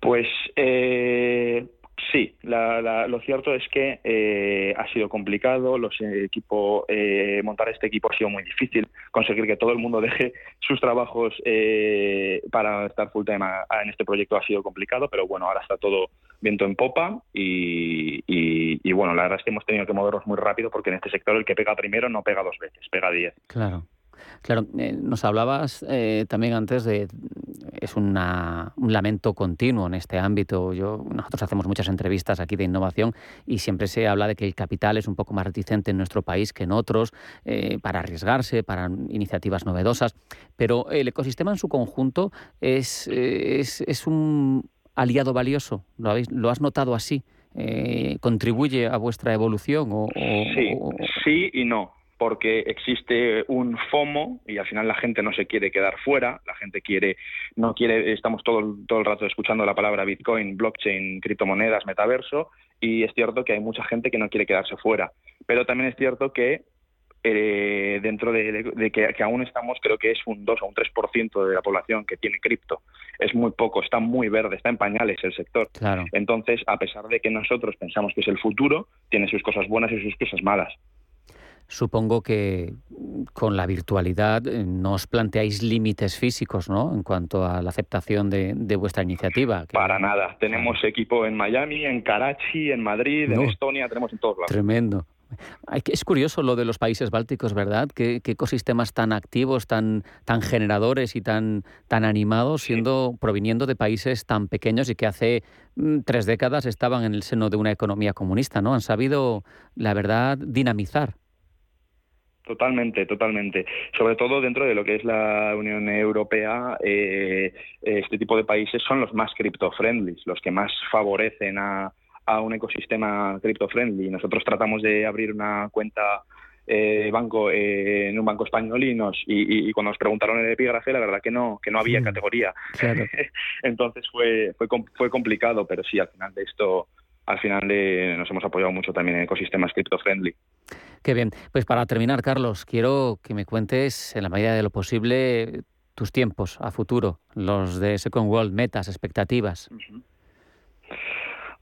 Pues eh, sí, la- lo cierto es que eh, ha sido complicado. Los equipo, eh, montar este equipo ha sido muy difícil. Conseguir que todo el mundo deje sus trabajos eh, para estar full time a- en este proyecto ha sido complicado, pero bueno, ahora está todo viento en popa y, y- bueno, la verdad es que hemos tenido que movernos muy rápido porque en este sector el que pega primero no pega dos veces, pega diez. Claro. Claro, eh, nos hablabas eh, también antes de es una, un lamento continuo en este ámbito. Yo nosotros hacemos muchas entrevistas aquí de innovación y siempre se habla de que el capital es un poco más reticente en nuestro país que en otros eh, para arriesgarse, para iniciativas novedosas. Pero el ecosistema en su conjunto es, es, es un aliado valioso. ¿Lo, habéis, lo has notado así? Eh, ¿Contribuye a vuestra evolución? O, o- Sí, o- sí y no, porque existe un FOMO y al final la gente no se quiere quedar fuera, la gente quiere, no quiere, estamos todo, todo el rato escuchando la palabra Bitcoin, blockchain, criptomonedas, metaverso, y es cierto que hay mucha gente que no quiere quedarse fuera, pero también es cierto que eh, dentro de, de- de que, que aún estamos, creo que es un 2 o un 3% de la población que tiene cripto. Es muy poco, está muy verde, está en pañales el sector. Claro. Entonces, a pesar de que nosotros pensamos que es el futuro, tiene sus cosas buenas y sus cosas malas. Supongo que con la virtualidad eh, no os planteáis límites físicos, ¿no? En cuanto a la aceptación de, de vuestra iniciativa. que- Para nada. Tenemos equipo en Miami, en Karachi, en Madrid, No. en Estonia, tenemos en todos lados. Tremendo. Es curioso lo de los países bálticos, ¿verdad? ¿Qué, qué ecosistemas tan activos, tan, tan generadores y tan, tan animados, siendo proviniendo de países tan pequeños y que hace mm, tres décadas estaban en el seno de una economía comunista, ¿no? Han sabido, la verdad, dinamizar. Totalmente, totalmente. Sobre todo dentro de lo que es la Unión Europea, eh, este tipo de países son los más cripto-friendly, los que más favorecen a, a un ecosistema cripto-friendly. Nosotros tratamos de abrir una cuenta eh, banco eh, en un banco español y, nos, y, y- cuando nos preguntaron el epígrafe, la verdad que no, que no había categoría. Claro. (laughs) Entonces fue, fue, fue complicado, pero sí, al final de esto, al final de, nos hemos apoyado mucho también en ecosistemas cripto-friendly. Qué bien. Pues para terminar, Carlos, quiero que me cuentes, en la medida de lo posible, tus tiempos a futuro, los de Second World, metas, expectativas.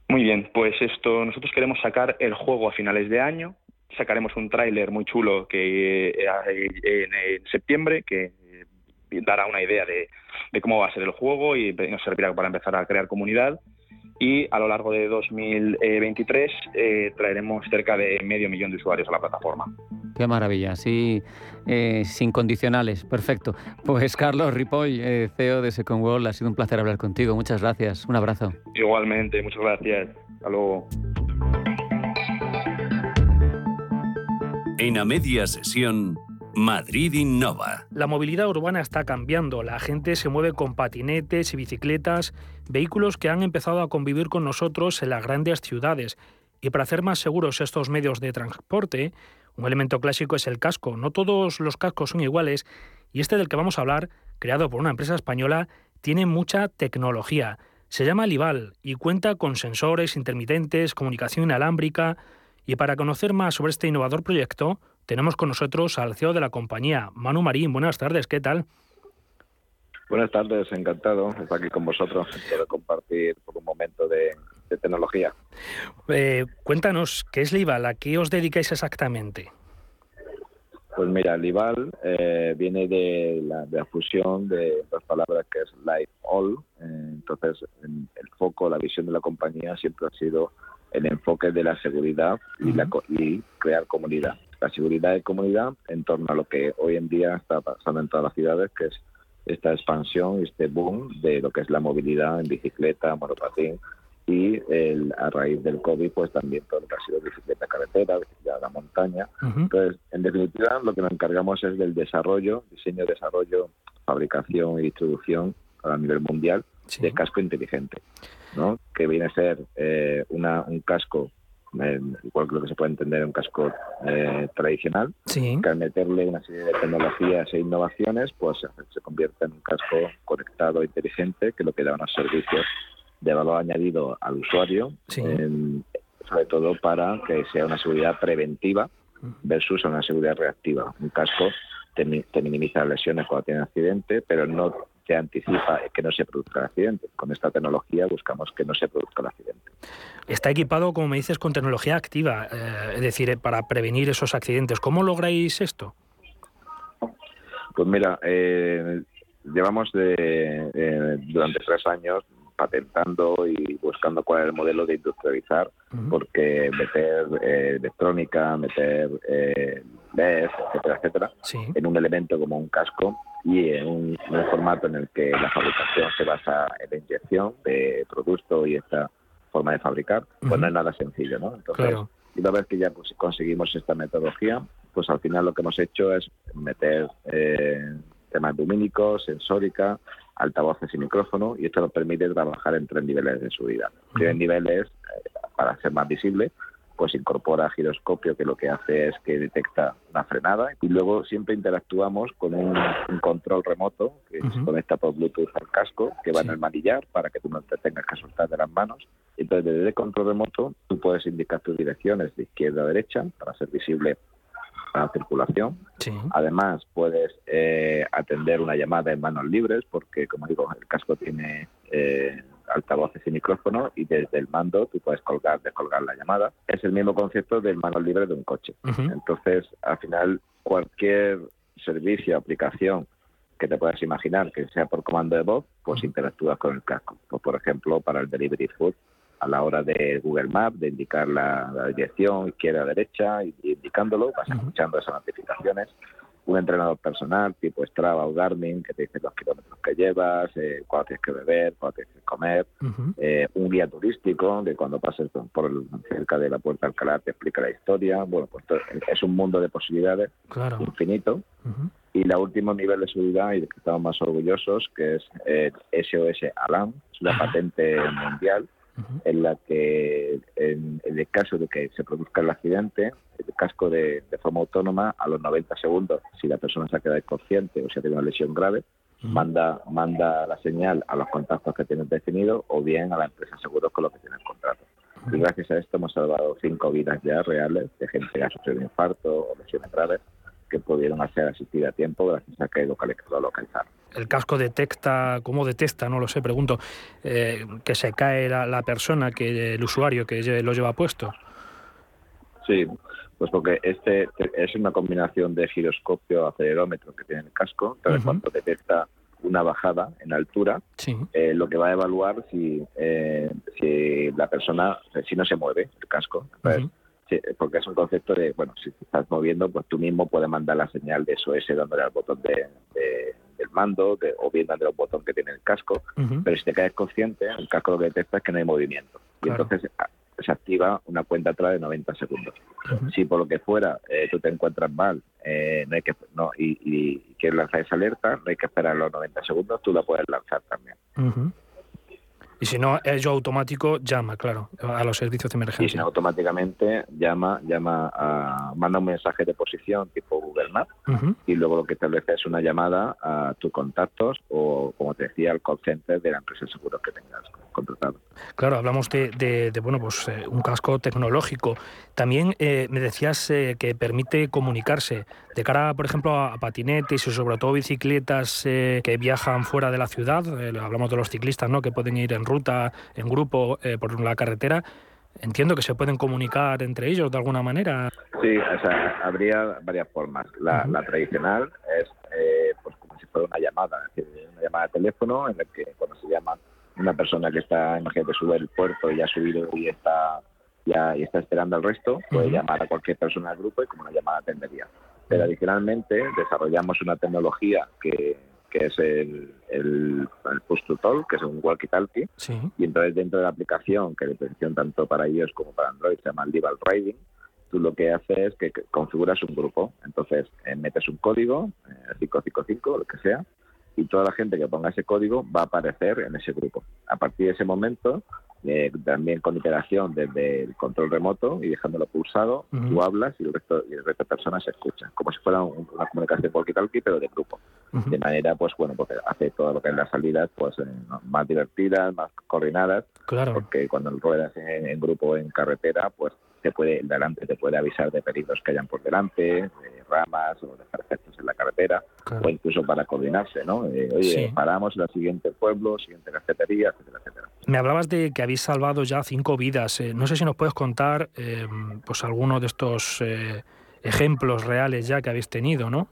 Muy bien, pues esto, nosotros queremos sacar el juego a finales de año. Sacaremos un tráiler muy chulo que eh, en, septiembre que dará una idea de, de cómo va a ser el juego y nos servirá para empezar a crear comunidad. Y a lo largo de 2023 eh, traeremos cerca de medio millón de usuarios a la plataforma. Qué maravilla, sí, eh, sin condicionales, perfecto. Pues Carlos Ripoll, eh, CEO de Second World, ha sido un placer hablar contigo. Muchas gracias, un abrazo. Igualmente, muchas gracias. Hasta luego. En a media sesión, Madrid Innova. La movilidad urbana está cambiando, la gente se mueve con patinetes y bicicletas, vehículos que han empezado a convivir con nosotros en las grandes ciudades. Y para hacer más seguros estos medios de transporte, un elemento clásico es el casco. No todos los cascos son iguales y este del que vamos a hablar, creado por una empresa española, tiene mucha tecnología. Se llama Lival y cuenta con sensores intermitentes, comunicación inalámbrica. Y para conocer más sobre este innovador proyecto, tenemos con nosotros al CEO de la compañía, Manu Marín. Buenas tardes, ¿qué tal? Buenas tardes, encantado de estar aquí con vosotros, poder compartir por un momento de, de tecnología. Eh, cuéntanos, ¿qué es Lival? ¿A qué os dedicáis exactamente? Pues mira, Lival eh, viene de la, de la fusión de dos palabras que es Live All. Eh, entonces, en- el foco, la visión de la compañía siempre ha sido el enfoque de la seguridad y, la, co- y crear comunidad. La seguridad y comunidad en torno a lo que hoy en día está pasando en todas las ciudades, que es esta expansión y este boom de lo que es la movilidad en bicicleta, monopatín y el, a raíz del COVID, pues también todo lo que ha sido bicicleta carretera, bicicleta a la montaña. Entonces, en definitiva, lo que nos encargamos es del desarrollo, diseño, desarrollo, fabricación y distribución a nivel mundial de casco inteligente, ¿no? que viene a ser eh, una, un casco eh, igual que lo que se puede entender en un casco eh, tradicional, que al meterle una serie de tecnologías e innovaciones, pues se convierte en un casco conectado e inteligente que lo que da unos servicios de valor añadido al usuario, sobre todo para que sea una seguridad preventiva versus una seguridad reactiva. Un casco te, minimiza las lesiones cuando tiene accidente, pero no te anticipa que no se produzca el accidente. Con esta tecnología buscamos que no se produzca el accidente. Está equipado, como me dices, con tecnología activa, eh, es decir, eh, para prevenir esos accidentes. ¿Cómo lográis esto? Pues mira, eh, llevamos de, durante tres años patentando y buscando cuál es el modelo de industrializar, porque meter electrónica, meter eh, etcétera, etcétera, en un elemento como un casco y en un, formato en el que la fabricación se basa en la inyección de producto y esta forma de fabricar, pues no es nada sencillo, ¿no? Entonces, y una vez que ya pues, conseguimos esta metodología, pues al final lo que hemos hecho es meter eh, temas lumínicos, sensórica, altavoces y micrófono, y esto nos permite trabajar en tres niveles de subida. El primer nivel es, eh, para ser más visible, pues incorpora giroscopio que lo que hace es que detecta una frenada y luego siempre interactuamos con un, control remoto que se conecta por Bluetooth al casco que va en el manillar para que tú no te tengas que soltar de las manos. Entonces desde el control remoto tú puedes indicar tus direcciones de izquierda a derecha para ser visible la circulación. Además puedes eh, atender una llamada en manos libres porque como digo el casco tiene eh, altavoces y micrófono y desde el mando tú puedes colgar, descolgar la llamada. Es el mismo concepto del mano libre de un coche. Entonces, al final, cualquier servicio, aplicación que te puedas imaginar que sea por comando de voz, pues interactúas con el casco. Pues, por ejemplo, para el delivery food, a la hora de Google Maps, de indicar la, dirección izquierda derecha, y, indicándolo, vas escuchando esas notificaciones. Un entrenador personal tipo Strava o Garmin que te dice los kilómetros que llevas, eh, cuándo tienes que beber, cuándo tienes que comer, eh, un guía turístico que cuando pases por cerca de la Puerta Alcalá te explica la historia. Bueno, pues es un mundo de posibilidades infinito. Y la último nivel de seguridad y de que estamos más orgullosos, que es el SOS Alarm, es una patente mundial en la que en, el caso de que se produzca el accidente, el casco de, forma autónoma a los 90 segundos, si la persona se ha quedado inconsciente o se ha tenido una lesión grave, manda manda la señal a los contactos que tienen definido o bien a la empresa de seguros con los que tienen contrato. Y gracias a esto hemos salvado cinco vidas ya reales de gente que ha sufrido un infarto o lesiones graves que pudieron hacer asistir a tiempo gracias a que lo localizaron. El casco detecta, ¿cómo detecta? No lo sé, pregunto, eh, que se cae la, persona, que el usuario que lo lleva puesto. Sí, pues porque este es una combinación de giroscopio acelerómetro que tiene el casco, entonces cuando detecta una bajada en altura, eh, lo que va a evaluar si, eh, si la persona, si no se mueve el casco. Porque es un concepto de, bueno, si te estás moviendo, pues tú mismo puedes mandar la señal de SOS dándole al botón de, del mando o bien dándole al botón que tiene el casco, pero si te caes consciente, el casco lo que detecta es que no hay movimiento. Y entonces se activa una cuenta atrás de 90 segundos. Si por lo que fuera eh, tú te encuentras mal eh, no hay que, no, y, y, quieres lanzar esa alerta, no hay que esperar los 90 segundos, tú la puedes lanzar también. Y si no, ello automático llama, claro, a los servicios de emergencia. Y si no, automáticamente llama, llama a, manda un mensaje de posición tipo Google Maps y luego lo que establece es una llamada a tus contactos o, como te decía, al call center de la empresa de seguros que tengas contratado. Claro, hablamos de, bueno, pues eh, un casco tecnológico. También eh, me decías eh, que permite comunicarse de cara, por ejemplo, a, patinetes y sobre todo bicicletas que viajan fuera de la ciudad. hablamos de los ciclistas, ¿no? Que pueden ir en ruta, en grupo, por la carretera. Entiendo que se pueden comunicar entre ellos de alguna manera. Sí, o sea, habría varias formas. La, tradicional es pues como si fuera una llamada, una llamada de teléfono en la que cuando se llama una persona que está, imagínate, sube el puerto y ha subido y está ya y está esperando al resto, puede llamar a cualquier persona del grupo y como una llamada atendería. Pero adicionalmente desarrollamos una tecnología que, que es el, el, el push to talk, que es un walkie-talkie, y entonces dentro de la aplicación, que de atención tanto para iOS como para Android, se llama Lival Riding, tú lo que haces es que configuras un grupo. Entonces, eh, metes un código, eh, 555, lo que sea, y toda la gente que ponga ese código va a aparecer en ese grupo. A partir de ese momento, eh, también con iteración desde el control remoto y dejándolo pulsado, tú hablas y el resto, y el resto de personas se escuchan, como si fuera una comunicación walkie-talkie, pero de grupo. De manera, pues bueno, porque hace todo lo que es las salidas pues eh, más divertidas, más coordinadas, Claro. porque cuando ruedas en, en grupo en carretera, pues te puede, el delante te puede avisar de peligros que hayan por delante, de ramas o de perfectos en la carretera, o incluso para coordinarse, ¿no? Eh, oye, Sí. paramos en el siguiente pueblo, siguiente cafetería, etcétera, etcétera. Me hablabas de que habéis salvado ya cinco vidas. Eh, no sé si nos puedes contar eh, pues alguno de estos eh, ejemplos reales ya que habéis tenido, ¿no?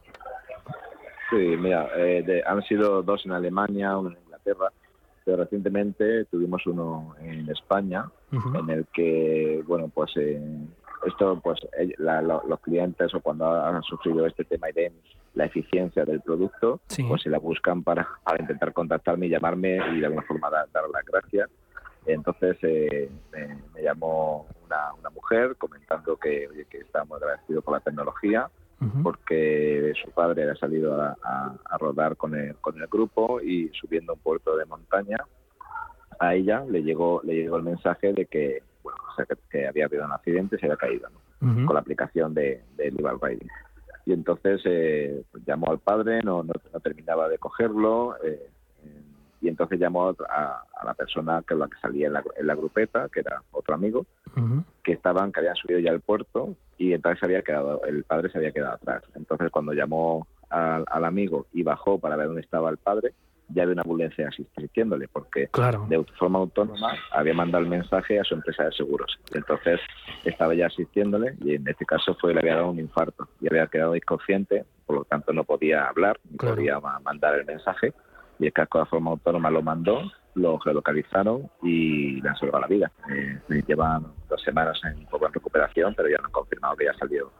Sí, mira, eh, de- han sido dos en Alemania, uno en Inglaterra, pero recientemente tuvimos uno en España, en el que, bueno, pues eh, esto, pues eh, la- la- los clientes o cuando han sufrido este tema y ven la eficiencia del producto, pues se la buscan para, para intentar contactarme y llamarme y de alguna forma dar, dar las gracias. Entonces eh, me, me llamó una, una mujer comentando que, oye, que está muy agradecido por la tecnología, porque su padre había salido a, a- a rodar con el, con el grupo y subiendo un puerto de montaña, a ella le llegó le llegó el mensaje de que, bueno, o sea, que, que había habido un accidente y se había caído ¿no? con la aplicación de, de Lival Riding. Y entonces eh, pues llamó al padre, no, no, no terminaba de cogerlo, eh, y entonces llamó a, la persona que la que salía en la, en la grupeta, que era otro amigo, que estaban, que habían subido ya al puerto y entonces se había quedado, el padre se había quedado atrás. Entonces cuando llamó al, al amigo y bajó para ver dónde estaba el padre, ya había una ambulancia asistiéndole, porque Claro. de forma autónoma había mandado el mensaje a su empresa de seguros. Entonces estaba ya asistiéndole y en este caso fue le había dado un infarto y había quedado inconsciente, por lo tanto no podía hablar, ni Claro. podía ma- mandar el mensaje y el casco de forma autónoma lo mandó, lo geolocalizaron y le han salvado la vida. Eh, llevan dos semanas en un poco recuperación, pero ya no han confirmado que ya salió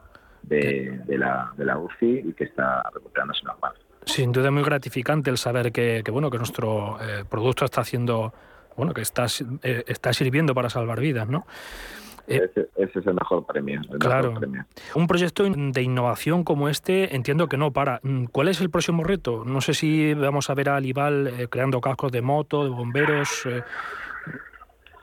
de, de la, de la UCI y que está recuperándose normal. Sin duda muy gratificante el saber que, que, bueno que nuestro eh, producto está haciendo bueno que está, eh, está sirviendo para salvar vidas, ¿no? Eh, ese, ese es el mejor premio. el mejor Claro. premio. Un proyecto de innovación como este entiendo que no para. Mm, ¿Cuál es el próximo reto? No sé si vamos a ver a Alival eh, creando cascos de moto, de bomberos. eh,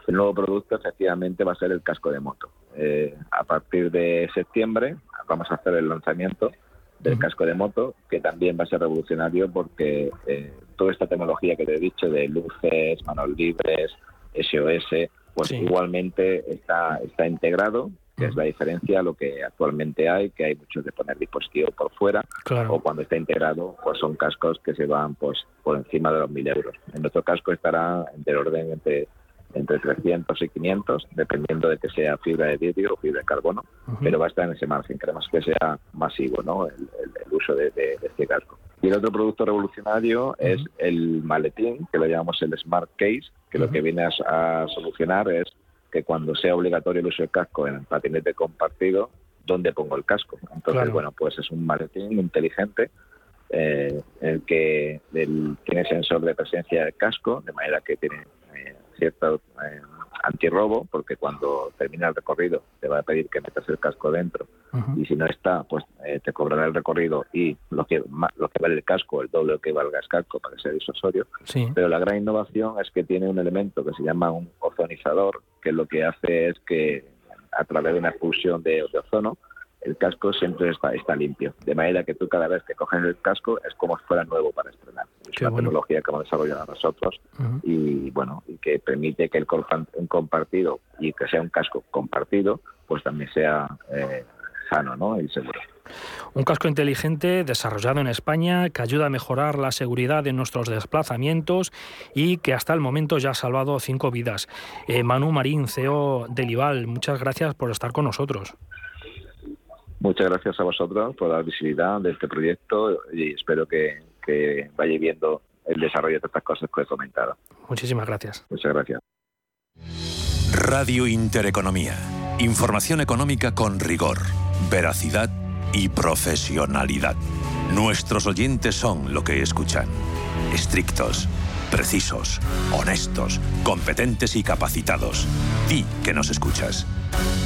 El nuevo producto efectivamente va a ser el casco de moto. Eh, a partir de septiembre vamos a hacer el lanzamiento del casco de moto, que también va a ser revolucionario porque eh, toda esta tecnología que te he dicho de luces, manos libres, SOS, pues igualmente está, está integrado, que es la diferencia a lo que actualmente hay, que hay muchos de poner dispositivos por fuera, Claro. o cuando está integrado, pues son cascos que se van pues por encima de los 1.000 euros. En nuestro casco estará del orden entre, entre 300 y 500, dependiendo de que sea fibra de vidrio o fibra de carbono, pero va a estar en ese margen. Queremos que sea masivo ¿no? el, el- el uso de, de- de este casco. Y el otro producto revolucionario es el maletín, que lo llamamos el Smart Case, que lo que viene a, a solucionar es que cuando sea obligatorio el uso del casco en el patinete compartido, ¿dónde pongo el casco? Entonces, Claro. bueno, pues es un maletín inteligente eh, en el que el- tiene sensor de presencia del casco, de manera que tiene eh, cierto eh, antirrobo, porque cuando termina el recorrido te va a pedir que metas el casco dentro y si no está, pues eh, te cobrará el recorrido y lo que lo que vale el casco, el doble que valga el casco para que sea disuasorio. Sí. Pero la gran innovación es que tiene un elemento que se llama un ozonizador, que lo que hace es que a través de una expulsión de, de ozono, el casco siempre está, está limpio. De manera que tú cada vez que coges el casco es como si fuera nuevo para estrenar. Es Qué una bueno. tecnología que hemos desarrollado nosotros y bueno, y que permite que el compartido y que sea un casco compartido, pues también sea eh, sano ¿no? y seguro. Un casco inteligente desarrollado en España que ayuda a mejorar la seguridad de nuestros desplazamientos y que hasta el momento ya ha salvado cinco vidas. Eh, Manu Marín, CEO del IVAL, muchas gracias por estar con nosotros. Muchas gracias a vosotros por dar visibilidad de este proyecto y espero que, que vaya viendo el desarrollo de estas cosas que he comentado. Muchísimas gracias. Muchas gracias. Radio Intereconomía. Información económica con rigor, veracidad y profesionalidad. Nuestros oyentes son lo que escuchan. Estrictos, precisos, honestos, competentes y capacitados. Di que nos escuchas.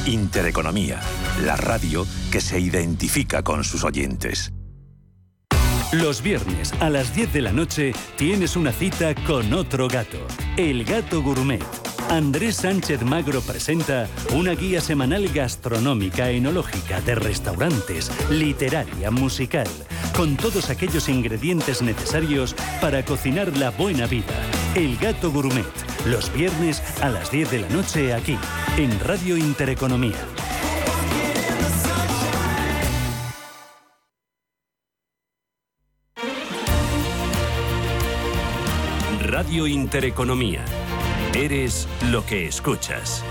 Intereconomía, la radio que se identifica con sus oyentes. Los viernes a las 10 de la noche tienes una cita con otro gato, el gato gourmet. Andrés Sánchez Magro presenta una guía semanal gastronómica, enológica, de restaurantes, literaria, musical, con todos aquellos ingredientes necesarios para cocinar la buena vida. El gato gourmet, los viernes a las 10 de la noche aquí, en Radio Intereconomía. Radio Intereconomía. Eres lo que escuchas.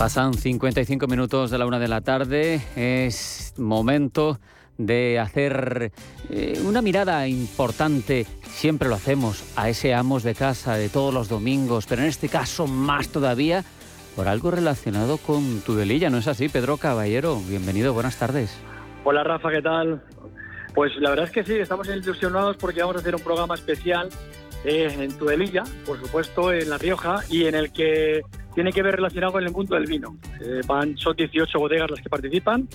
Pasan 55 minutos de la una de la tarde. Es momento de hacer eh, una mirada importante, siempre lo hacemos, a ese amos de casa de todos los domingos, pero en este caso más todavía por algo relacionado con Tudelilla, ¿no es así, Pedro Caballero? Bienvenido, buenas tardes. Hola Rafa, ¿qué tal? Pues la verdad es que sí, estamos ilusionados porque vamos a hacer un programa especial eh, en Tudelilla, por supuesto, en La Rioja, y en el que tiene que ver relacionado con el mundo del vino. Eh, van, son 18 bodegas las que participan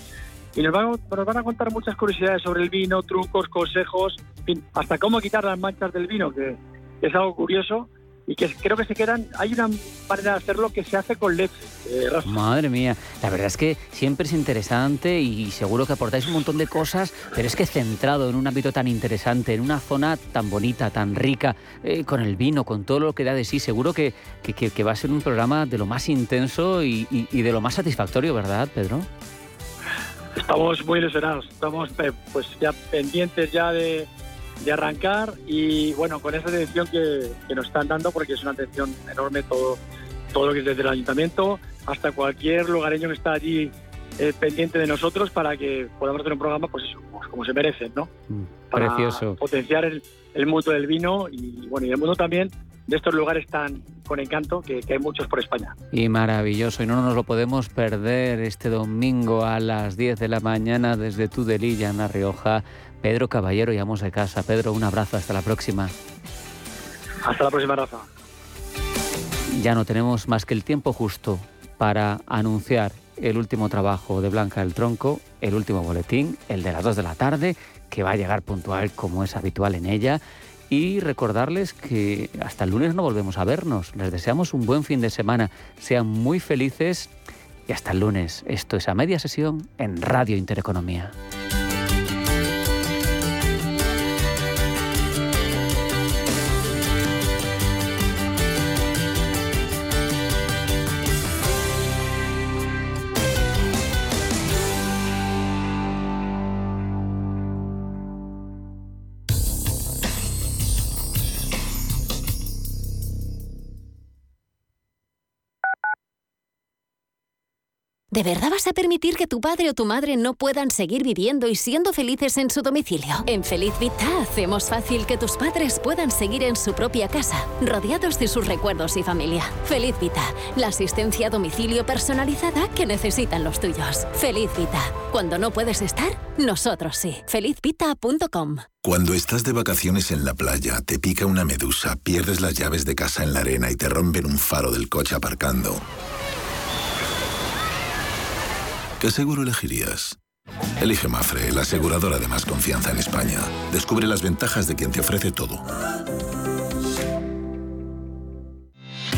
y nos van, nos van a contar muchas curiosidades sobre el vino, trucos, consejos, hasta cómo quitar las manchas del vino, que, es algo curioso y que creo que se quedan. Hay una manera de hacerlo que se hace con leche. Eh. Madre mía, la verdad es que siempre es interesante y seguro que aportáis un montón de cosas, pero es que centrado en un ámbito tan interesante, en una zona tan bonita, tan rica, eh, con el vino, con todo lo que da de sí, seguro que, que, que- que va a ser un programa de lo más intenso y, y- y de lo más satisfactorio, ¿verdad, Pedro? Estamos muy ilusionados, estamos eh, pues ya pendientes ya de, de arrancar y bueno, con esa atención que, que nos están dando, porque es una atención enorme todo, todo lo que es desde el ayuntamiento hasta cualquier lugareño que está allí eh, pendiente de nosotros para que podamos hacer un programa pues eso, pues como se merecen, ¿no? Para Precioso. potenciar el, el mundo del vino y bueno, y el mundo también de estos lugares tan con encanto que, que hay muchos por España. Y maravilloso, y no nos lo podemos perder este domingo a las 10 de la mañana desde Tudelilla, en La Rioja. Pedro Caballero y Amos de Casa. Pedro, un abrazo, hasta la próxima. Hasta la próxima, Rafa. Ya no tenemos más que el tiempo justo para anunciar el último trabajo de Blanca del Tronco, el último boletín, el de las 2 de la tarde, que va a llegar puntual como es habitual en ella. Y recordarles que hasta el lunes no volvemos a vernos. Les deseamos un buen fin de semana. Sean muy felices y hasta el lunes. Esto es a media sesión en Radio Intereconomía. ¿De verdad vas a permitir que tu padre o tu madre no puedan seguir viviendo y siendo felices en su domicilio? En Feliz Vita hacemos fácil que tus padres puedan seguir en su propia casa, rodeados de sus recuerdos y familia. Feliz Vita, la asistencia a domicilio personalizada que necesitan los tuyos. Feliz Vita, cuando no puedes estar, nosotros sí. Felizvita.com Cuando estás de vacaciones en la playa, te pica una medusa, pierdes las llaves de casa en la arena y te rompen un faro del coche aparcando. ¿Qué seguro elegirías? Elige Mafre, la aseguradora de más confianza en España. Descubre las ventajas de quien te ofrece todo.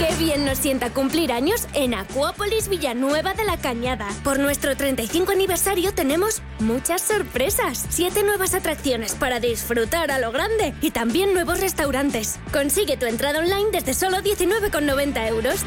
Qué bien nos sienta cumplir años en Acuópolis Villanueva de la Cañada. Por nuestro 35 aniversario tenemos muchas sorpresas. Siete nuevas atracciones para disfrutar a lo grande y también nuevos restaurantes. Consigue tu entrada online desde solo 19,90 euros.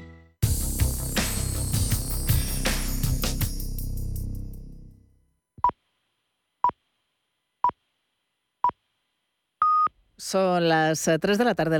Son las 3 de la tarde, las